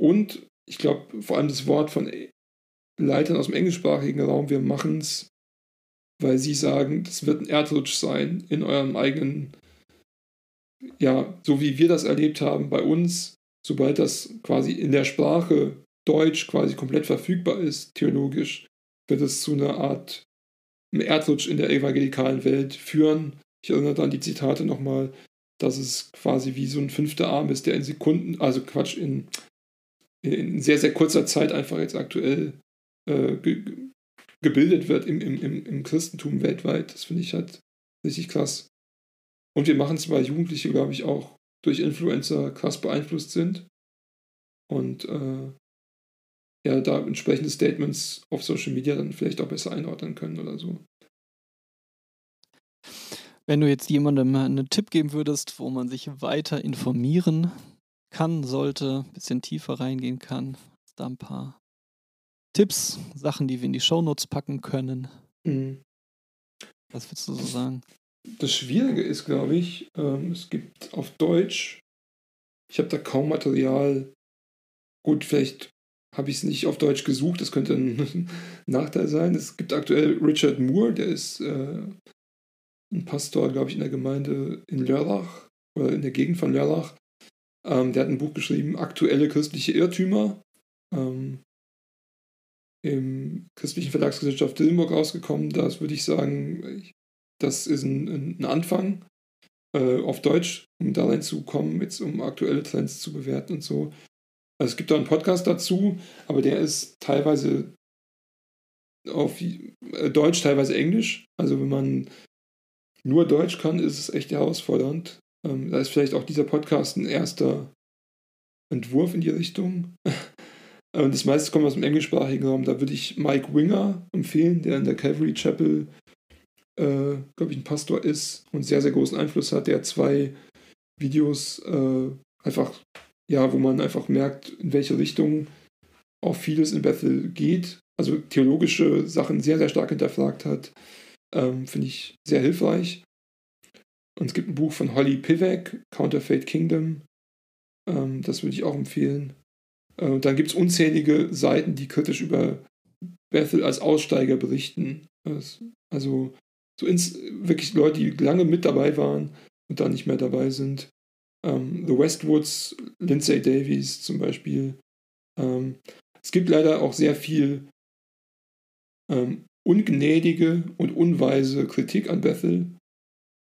und ich glaube, vor allem das Wort von Leitern aus dem englischsprachigen Raum, wir machen es, weil sie sagen, das wird ein Erdrutsch sein in eurem eigenen, ja, so wie wir das erlebt haben bei uns, sobald das quasi in der Sprache Deutsch quasi komplett verfügbar ist, theologisch, wird es zu einer Art Erdrutsch in der evangelikalen Welt führen. Ich erinnere an die Zitate nochmal, dass es quasi wie so ein fünfter Arm ist, der in Sekunden, also Quatsch, in, in sehr, sehr kurzer Zeit einfach jetzt aktuell äh, ge gebildet wird im, im, im Christentum weltweit. Das finde ich halt richtig krass. Und wir machen es, weil Jugendliche, glaube ich, auch durch Influencer krass beeinflusst sind. Und äh, ja, da entsprechende Statements auf Social Media dann vielleicht auch besser einordnen können oder so. Wenn du jetzt jemandem einen Tipp geben würdest, wo man sich weiter informieren kann, sollte, ein bisschen tiefer reingehen kann, da ein paar Tipps, Sachen, die wir in die Shownotes packen können. Mhm. Was würdest du so sagen? Das Schwierige ist, glaube ich, ähm, es gibt auf Deutsch, ich habe da kaum Material. Gut, vielleicht habe ich es nicht auf Deutsch gesucht, das könnte ein [LAUGHS] Nachteil sein. Es gibt aktuell Richard Moore, der ist äh, ein Pastor, glaube ich, in der Gemeinde in Lörrach oder in der Gegend von Lörrach. Ähm, der hat ein Buch geschrieben, Aktuelle christliche Irrtümer. Ähm, Im christlichen Verlagsgesellschaft Dillenburg rausgekommen. Das würde ich sagen, das ist ein, ein Anfang äh, auf Deutsch, um da reinzukommen, jetzt um aktuelle Trends zu bewerten und so. Also es gibt da einen Podcast dazu, aber der ist teilweise auf äh, Deutsch, teilweise Englisch. Also wenn man nur Deutsch kann, ist es echt herausfordernd. Ähm, da ist vielleicht auch dieser Podcast ein erster Entwurf in die Richtung. [LAUGHS] Und das meiste kommt aus dem englischsprachigen Raum. Da würde ich Mike Winger empfehlen, der in der Calvary Chapel, äh, glaube ich, ein Pastor ist und sehr, sehr großen Einfluss hat. Der zwei Videos äh, einfach, ja, wo man einfach merkt, in welche Richtung auch vieles in Bethel geht. Also theologische Sachen sehr, sehr stark hinterfragt hat. Ähm, Finde ich sehr hilfreich. Und es gibt ein Buch von Holly Pivek, Counterfeit Kingdom. Ähm, das würde ich auch empfehlen. Äh, und dann gibt es unzählige Seiten, die kritisch über Bethel als Aussteiger berichten. Also so ins, wirklich Leute, die lange mit dabei waren und dann nicht mehr dabei sind. Ähm, The Westwoods, Lindsay Davies zum Beispiel. Ähm, es gibt leider auch sehr viel ähm, ungnädige und unweise Kritik an Bethel.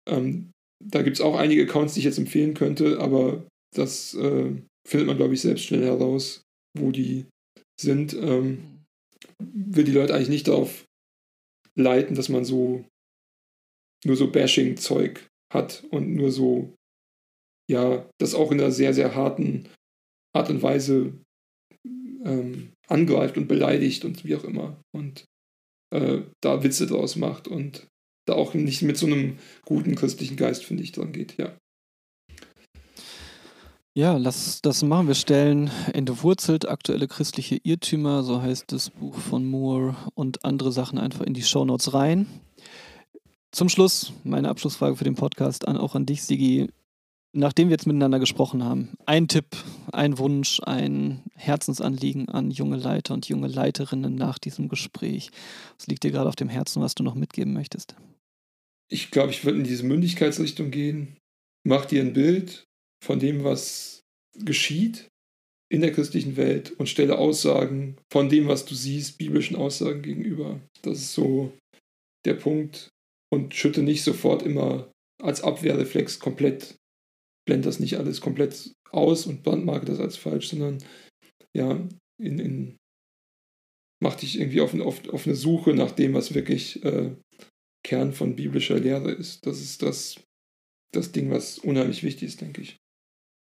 Ähm, da gibt es auch einige Accounts, die ich jetzt empfehlen könnte, aber das äh, findet man, glaube ich, selbst schnell heraus, wo die sind. Ähm, will die Leute eigentlich nicht darauf leiten, dass man so nur so Bashing-Zeug hat und nur so, ja, das auch in einer sehr, sehr harten Art und Weise ähm, angreift und beleidigt und wie auch immer. Und äh, da Witze draus macht und da auch nicht mit so einem guten christlichen Geist, finde ich, dran geht, ja. Ja, lass das machen. Wir stellen entwurzelt aktuelle christliche Irrtümer, so heißt das Buch von Moore und andere Sachen einfach in die Shownotes rein. Zum Schluss meine Abschlussfrage für den Podcast an, auch an dich, Sigi nachdem wir jetzt miteinander gesprochen haben, ein Tipp, ein Wunsch, ein Herzensanliegen an junge Leiter und junge Leiterinnen nach diesem Gespräch. Was liegt dir gerade auf dem Herzen, was du noch mitgeben möchtest? Ich glaube, ich würde in diese Mündigkeitsrichtung gehen. Mach dir ein Bild von dem, was geschieht in der christlichen Welt und stelle Aussagen von dem, was du siehst, biblischen Aussagen gegenüber. Das ist so der Punkt. Und schütte nicht sofort immer als Abwehrreflex komplett, blend das nicht alles komplett aus und brandmarke das als falsch, sondern ja, in, in mach dich irgendwie auf, auf, auf eine Suche nach dem, was wirklich äh, Kern von biblischer Lehre ist. Das ist das, das Ding, was unheimlich wichtig ist, denke ich.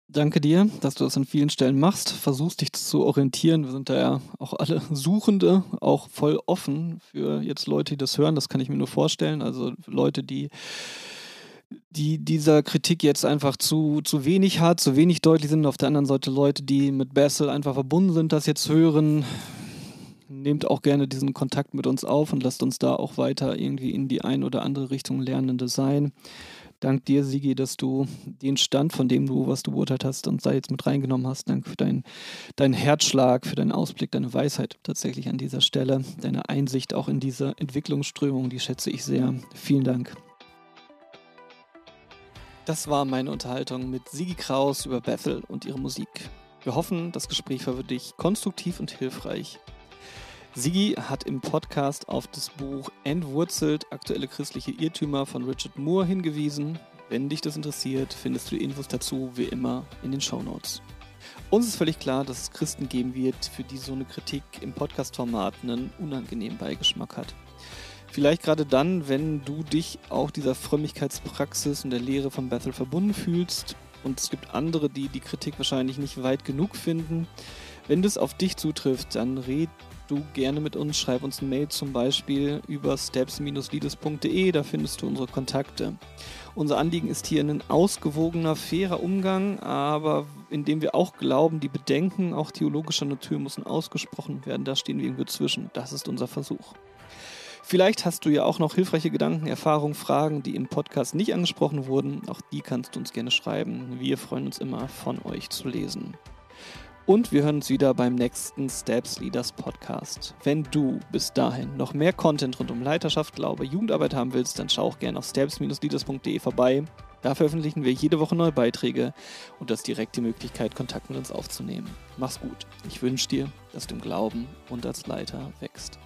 Danke dir, dass du das an vielen Stellen machst, versuchst dich zu orientieren. Wir sind da ja auch alle [LAUGHS] Suchende, auch voll offen für jetzt Leute, die das hören. Das kann ich mir nur vorstellen. Also Leute, die die dieser Kritik jetzt einfach zu, zu wenig hat, zu wenig deutlich sind. Auf der anderen Seite Leute, die mit Bessel einfach verbunden sind, das jetzt hören. Nehmt auch gerne diesen Kontakt mit uns auf und lasst uns da auch weiter irgendwie in die ein oder andere Richtung Lernende sein. Dank dir, Sigi, dass du den Stand, von dem du, was du beurteilt hast, uns da jetzt mit reingenommen hast. Danke für deinen dein Herzschlag, für deinen Ausblick, deine Weisheit tatsächlich an dieser Stelle, deine Einsicht auch in diese Entwicklungsströmung, die schätze ich sehr. Vielen Dank. Das war meine Unterhaltung mit Sigi Kraus über Bethel und ihre Musik. Wir hoffen, das Gespräch war für dich konstruktiv und hilfreich. Sigi hat im Podcast auf das Buch Entwurzelt aktuelle christliche Irrtümer von Richard Moore hingewiesen. Wenn dich das interessiert, findest du die Infos dazu wie immer in den Show Notes. Uns ist völlig klar, dass es Christen geben wird, für die so eine Kritik im Podcast-Format einen unangenehmen Beigeschmack hat. Vielleicht gerade dann, wenn du dich auch dieser Frömmigkeitspraxis und der Lehre von Bethel verbunden fühlst. Und es gibt andere, die die Kritik wahrscheinlich nicht weit genug finden. Wenn das auf dich zutrifft, dann red du gerne mit uns. Schreib uns eine Mail zum Beispiel über steps-leaders.de, da findest du unsere Kontakte. Unser Anliegen ist hier ein ausgewogener, fairer Umgang, aber indem wir auch glauben, die Bedenken auch theologischer Natur müssen ausgesprochen werden. Da stehen wir irgendwo zwischen. Das ist unser Versuch. Vielleicht hast du ja auch noch hilfreiche Gedanken, Erfahrungen, Fragen, die im Podcast nicht angesprochen wurden. Auch die kannst du uns gerne schreiben. Wir freuen uns immer, von euch zu lesen. Und wir hören uns wieder beim nächsten Steps Leaders Podcast. Wenn du bis dahin noch mehr Content rund um Leiterschaft, Glaube, Jugendarbeit haben willst, dann schau auch gerne auf steps-leaders.de vorbei. Da veröffentlichen wir jede Woche neue Beiträge und du hast direkt die Möglichkeit, Kontakt mit uns aufzunehmen. Mach's gut. Ich wünsche dir, dass du im Glauben und als Leiter wächst.